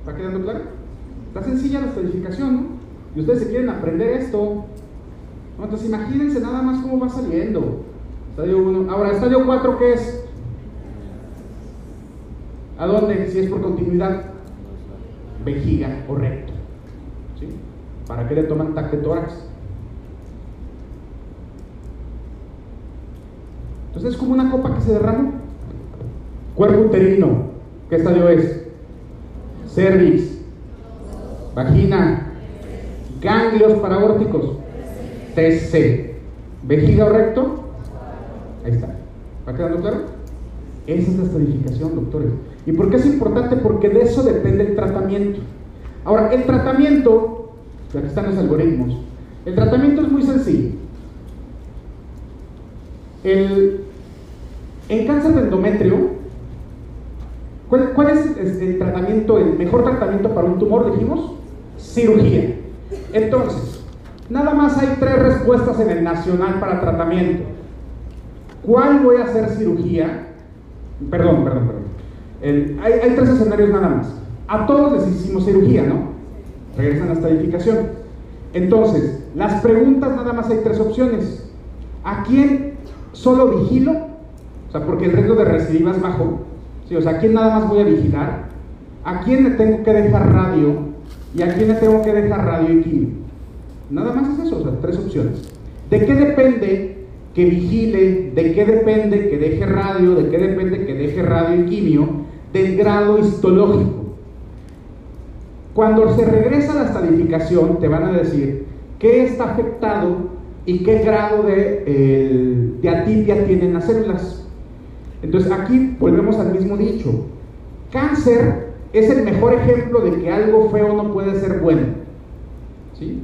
¿Está quedando claro? Está sencilla la estadificación, ¿no? Y ustedes se quieren aprender esto. Entonces imagínense nada más cómo va saliendo. Estadio 1. Ahora, estadio 4, ¿qué es? ¿A dónde? Si es por continuidad. Vejiga o recto. ¿Sí? ¿Para qué le toman TAC de tórax? Entonces es como una copa que se derrama. Cuerpo uterino, ¿qué estadio es? Cervix, vagina, ganglios paraórticos, TC, vejiga o recto. Ahí está. ¿Va quedando claro? Esa es la estadificación, doctores. ¿Y por qué es importante? Porque de eso depende el tratamiento. Ahora, el tratamiento, aquí están los algoritmos, el tratamiento es muy sencillo. El, en cáncer de endometrio, ¿cuál, ¿cuál, es el tratamiento, el mejor tratamiento para un tumor? Dijimos, cirugía. Entonces, nada más hay tres respuestas en el nacional para tratamiento. ¿Cuál voy a hacer cirugía? Perdón, perdón, perdón. hay, hay tres escenarios nada más. A todos les hicimos cirugía, ¿no? Regresan a esta edificación. Entonces, las preguntas nada más hay tres opciones. ¿A quién solo vigilo? O sea, porque el riesgo de recidiva es bajo. Sí, o sea, ¿a quién nada más voy a vigilar? ¿A quién le tengo que dejar radio? ¿Y a quién le tengo que dejar radio y quimio? Nada más es eso, o sea, tres opciones. ¿De qué depende que vigile, de qué depende que deje radio, de qué depende que deje radio y quimio, del grado histológico? Cuando se regresa a la estadificación, te van a decir qué está afectado y qué grado de, de atipia tienen las células. Entonces aquí volvemos al mismo dicho. Cáncer es el mejor ejemplo de que algo feo no puede ser bueno. ¿Sí?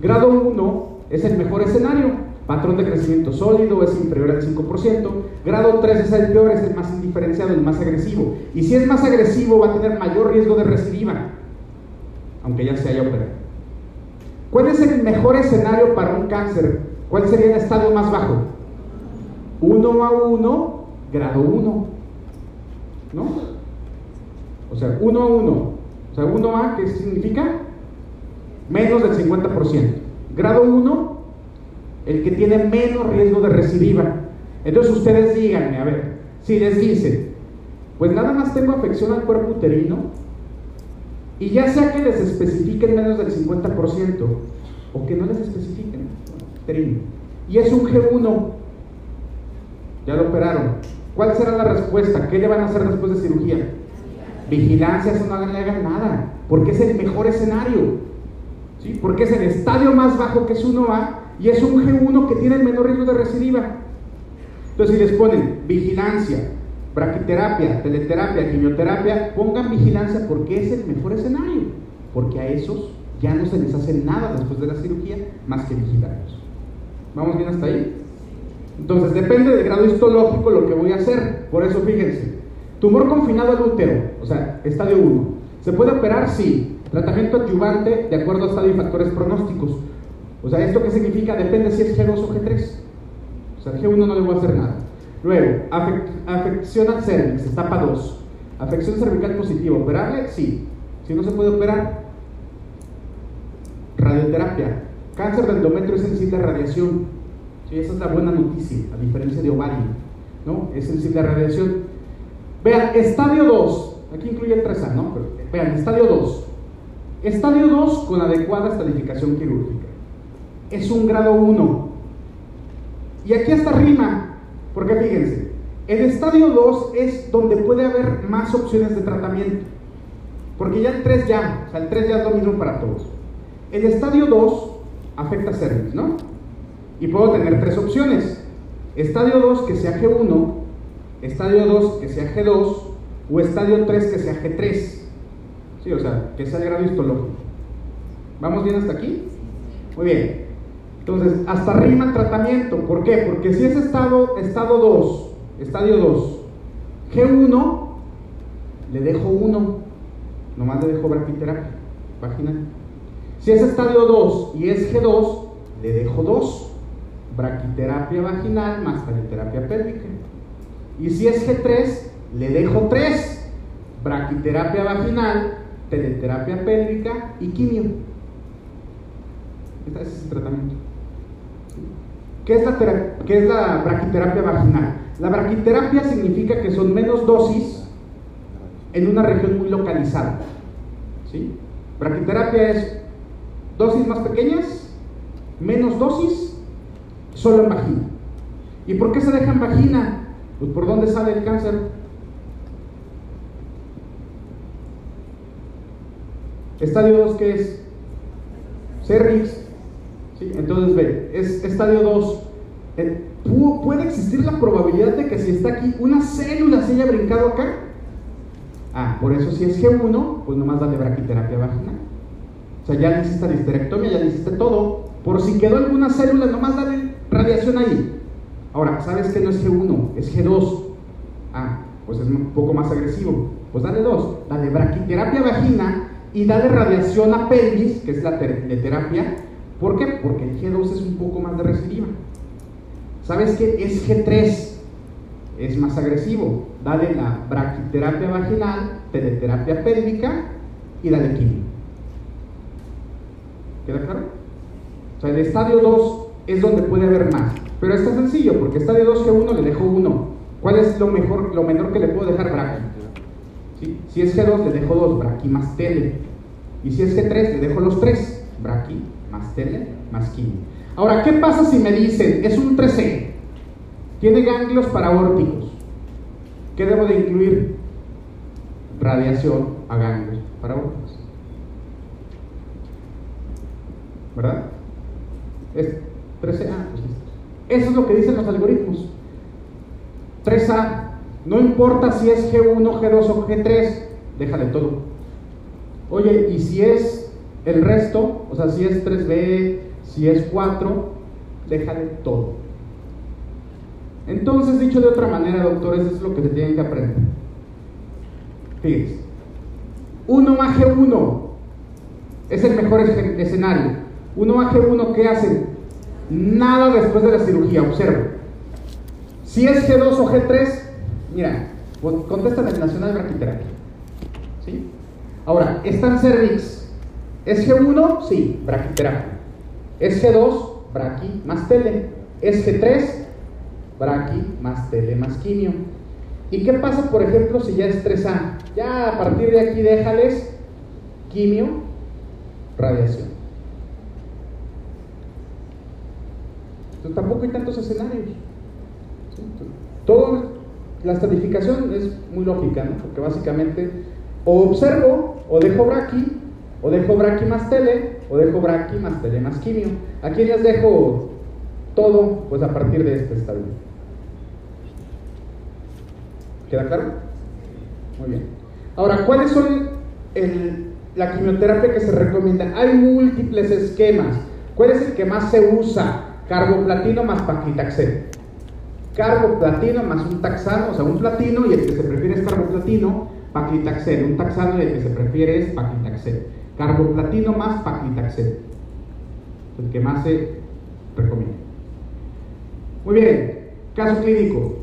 Grado 1 es el mejor escenario. Patrón de crecimiento sólido es inferior al 5%. Grado 3 es el peor, es el más indiferenciado, el más agresivo. Y si es más agresivo va a tener mayor riesgo de recidiva, aunque ya se haya operado. ¿Cuál es el mejor escenario para un cáncer? ¿Cuál sería el estadio más bajo? 1 a 1, grado 1. ¿No? O sea, 1 a 1. O sea, 1 a, ¿qué significa? Menos del 50%. Grado 1, el que tiene menos riesgo de recidiva. Entonces ustedes díganme, a ver, si les dicen, Pues nada más tengo afección al cuerpo uterino y ya sea que les especifiquen menos del 50% o que no les especifiquen, uterino. Y es un G1, ya lo operaron. ¿Cuál será la respuesta? ¿Qué le van a hacer después de cirugía? Vigilancia, eso no le hagan nada, porque es el mejor escenario. ¿sí? Porque es el estadio más bajo que es 1A y es un G1 que tiene el menor riesgo de recidiva. Entonces, si les ponen vigilancia, braquiterapia, teleterapia, quimioterapia, pongan vigilancia porque es el mejor escenario, porque a esos ya no se les hace nada después de la cirugía más que vigilarlos. ¿Vamos bien hasta ahí? Entonces, depende del grado histológico lo que voy a hacer. Por eso, fíjense, tumor confinado al útero, o sea, estadio 1. ¿Se puede operar? Sí. Tratamiento adyuvante de acuerdo a estadio y factores pronósticos. O sea, ¿esto qué significa? Depende si es G2 o G3. O sea, G1 no le voy a hacer nada. Luego, afección al cervix, etapa 2. Afección cervical positiva, ¿operable? Sí. Si no se puede operar, radioterapia. Cáncer del endometrio es sensible a radiación. Sí, esa es la buena noticia, a diferencia de ovario. ¿no? Es sensible a radiación. Vean, estadio 2. Aquí incluye el 3A, ¿no? vean, estadio 2. Estadio 2 con adecuada estadificación quirúrgica. Es un grado 1. Y aquí hasta rima, porque fíjense, el estadio 2 es donde puede haber más opciones de tratamiento. Porque ya el 3 ya, o sea, el 3 ya es lo mismo para todos. El estadio 2 afecta cervix, ¿no? Y puedo tener tres opciones. Estadio 2 que sea G1, estadio 2 que sea G2 o estadio 3 que sea G3. Sí, o sea, que sea el grado histológico. ¿Vamos bien hasta aquí? Muy bien. Entonces, hasta rima el tratamiento. ¿Por qué? Porque si es estado, estado 2, estadio 2, G1, le dejo 1, nomás le dejo braquiterapia vaginal. Si es estadio 2 y es G2, le dejo 2, braquiterapia vaginal más terapia pélvica. Y si es G3, le dejo 3, braquiterapia vaginal, teleterapia pélvica y quimio. Este es el tratamiento. ¿Qué es, la ¿Qué es la braquiterapia vaginal? La braquiterapia significa que son menos dosis en una región muy localizada. ¿sí? Braquiterapia es dosis más pequeñas, menos dosis, solo en vagina. ¿Y por qué se deja en vagina? Pues por dónde sale el cáncer. Estadio 2, ¿qué es? Cervix. ¿Sí? Entonces, ve, es estadio 2. ¿Puede existir la probabilidad de que si está aquí una célula se haya brincado acá? Ah, por eso si es G1, pues nomás dale braquiterapia vaginal. O sea, ya le hiciste la histerectomia, ya le hiciste todo. Por si quedó alguna célula, nomás dale radiación ahí. Ahora, ¿sabes que no es G1? Es G2. Ah, pues es un poco más agresivo. Pues dale dos. Dale braquiterapia vagina y dale radiación a pelvis, que es la terapia. ¿Por qué? Porque el G2 es un poco más de recidiva. ¿Sabes qué? Es G3, es más agresivo. Dale la braquiterapia vaginal, teleterapia pélvica y dale quimio. ¿Queda claro? O sea, el estadio 2 es donde puede haber más. Pero está sencillo, porque estadio 2 G1 le dejo 1. ¿Cuál es lo mejor, lo menor que le puedo dejar braqui? Si es G2, le dejo 2, braqui más tele. Y si es G3, le dejo los 3, braqui más tele más quimio. Ahora, ¿qué pasa si me dicen, es un 3C, tiene ganglios paraórticos? ¿Qué debo de incluir? Radiación a ganglios paraórticos. ¿Verdad? Es 13A, pues Eso es lo que dicen los algoritmos. 3A, no importa si es G1, G2 o G3, déjale todo. Oye, y si es el resto, o sea, si es 3B, si es 4, déjale todo. Entonces, dicho de otra manera, doctores, eso es lo que se tienen que aprender. Fíjense, 1 más G1 es el mejor escenario. 1 más G1, ¿qué hacen? Nada después de la cirugía, observa. Si es G2 o G3, Mira, contéstame el Nacional Braquiterapia. ¿Sí? Ahora, ¿está en cervix? ¿Es G1? Sí, braquiterapia. ¿Es G2? Braqui más tele. ¿Es G3? Braqui más tele más quimio. ¿Y qué pasa, por ejemplo, si ya es 3A? Ya a partir de aquí déjales quimio, radiación. Entonces, tampoco hay tantos escenarios. Todo, la estratificación es muy lógica, ¿no? porque básicamente o observo, o dejo braqui, o dejo braqui más tele, o dejo braqui más tele más quimio. Aquí les dejo todo, pues a partir de este estadio. ¿Queda claro? Muy bien. Ahora, ¿cuáles son la quimioterapia que se recomienda? Hay múltiples esquemas. ¿Cuál es el que más se usa? Carboplatino más paclitaxel. Carboplatino más un taxano, o sea, un platino y el que se prefiere es carboplatino, paclitaxel. Un taxano y el que se prefiere es paclitaxel. Carboplatino más paclitaxel. El que más se recomienda. Muy bien, caso clínico.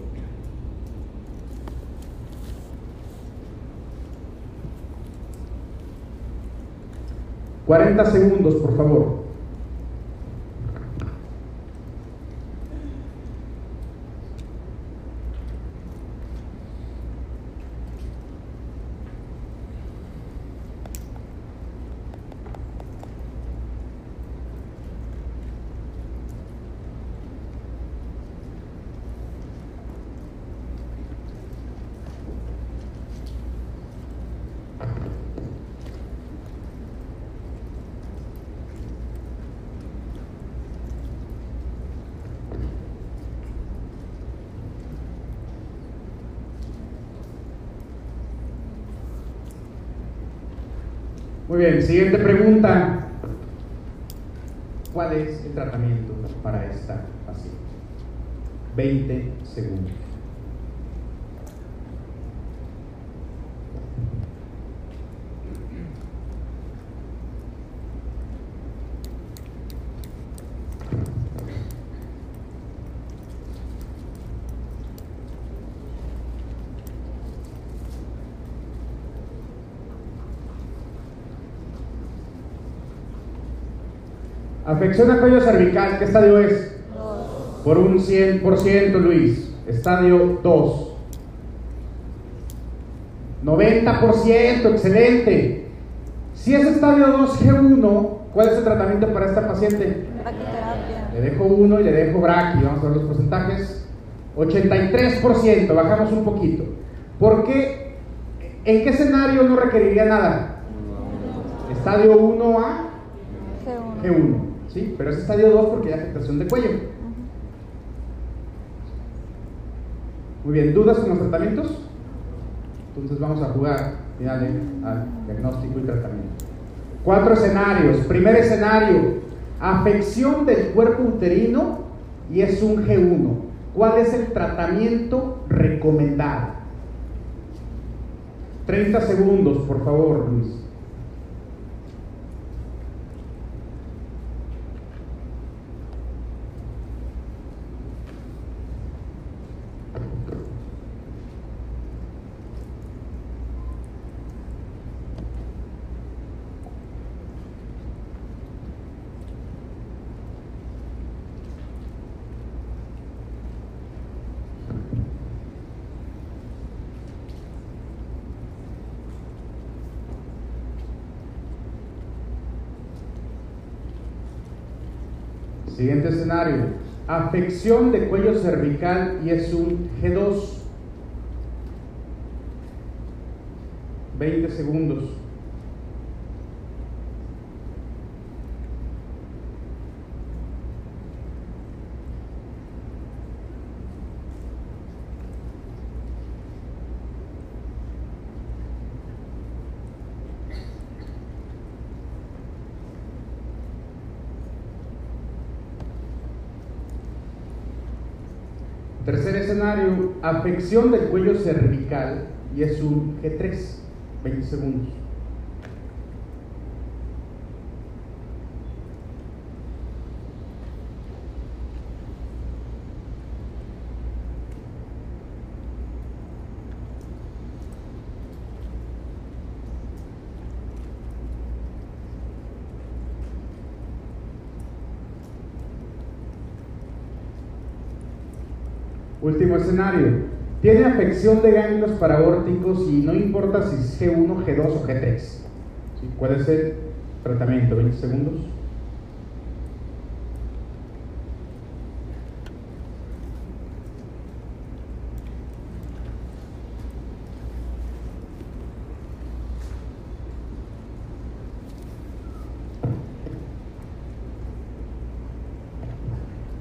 Cuarenta segundos, por favor. Muy siguiente pregunta. ¿Cuál es el tratamiento para esta paciente? 20 segundos. Afección a cuello cervical, ¿qué estadio es? Por un 100%, Luis. Estadio 2. 90%, excelente. Si es estadio 2 G1, ¿cuál es el tratamiento para esta paciente? Braquiterapia. Le dejo uno y le dejo braqui. Vamos a ver los porcentajes. 83%, bajamos un poquito. ¿Por qué? ¿En qué escenario no requeriría nada? Estadio 1A, G1. G1. ¿sí? Pero es estadio 2 porque hay afectación de cuello. Muy bien, ¿dudas con los tratamientos? Entonces vamos a jugar, dale, al diagnóstico y tratamiento. Cuatro escenarios. Primer escenario, afección del cuerpo uterino y es un G1. ¿Cuál es el tratamiento recomendado? 30 segundos, por favor, Luis. Siguiente escenario. Afección de cuello cervical y es un G2. 20 segundos. Tercer escenario, afección del cuello cervical y es un G3, 20 segundos. Escenario, tiene afección de ganglios paraórticos y no importa si es G1, G2 o G3. ¿Sí? ¿Cuál es el tratamiento? 20 segundos.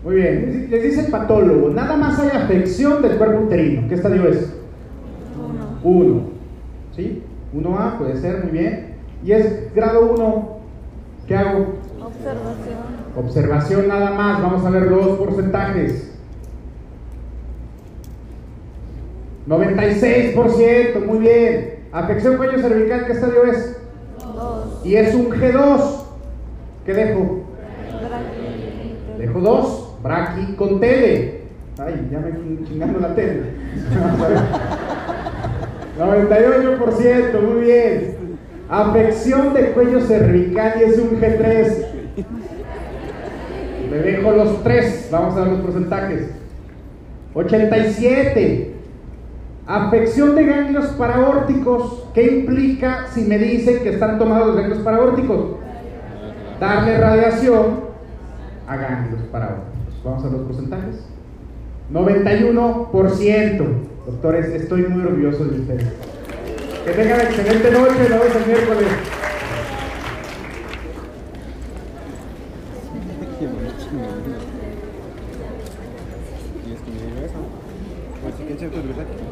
Muy bien, les dice el patólogo, nada más hay afección del cuerpo uterino. ¿Qué estadio es? Uno. 1. ¿Sí? 1A puede ser, muy bien. Y es grado 1. ¿Qué hago? Observación. Observación nada más. Vamos a ver dos porcentajes. 96%, muy bien. Afección cuello cervical, ¿qué estadio es? Dos. Y es un G2. ¿Qué dejo? Dejo 2. Braqui con tele. Ay, ya me chingando la tele. Vamos a ver. 98%, muy bien. Afección de cuello cervical y es un G3. Le dejo los tres. Vamos a ver los porcentajes. 87. Afección de ganglios paraórticos. ¿Qué implica si me dicen que están tomados los ganglios paraórticos? Darle radiación a ganglios paraórticos. Vamos a los porcentajes. 91%. Doctores, estoy muy orgulloso de ustedes. Que tengan excelente noche. Nos vemos el miércoles. Y es que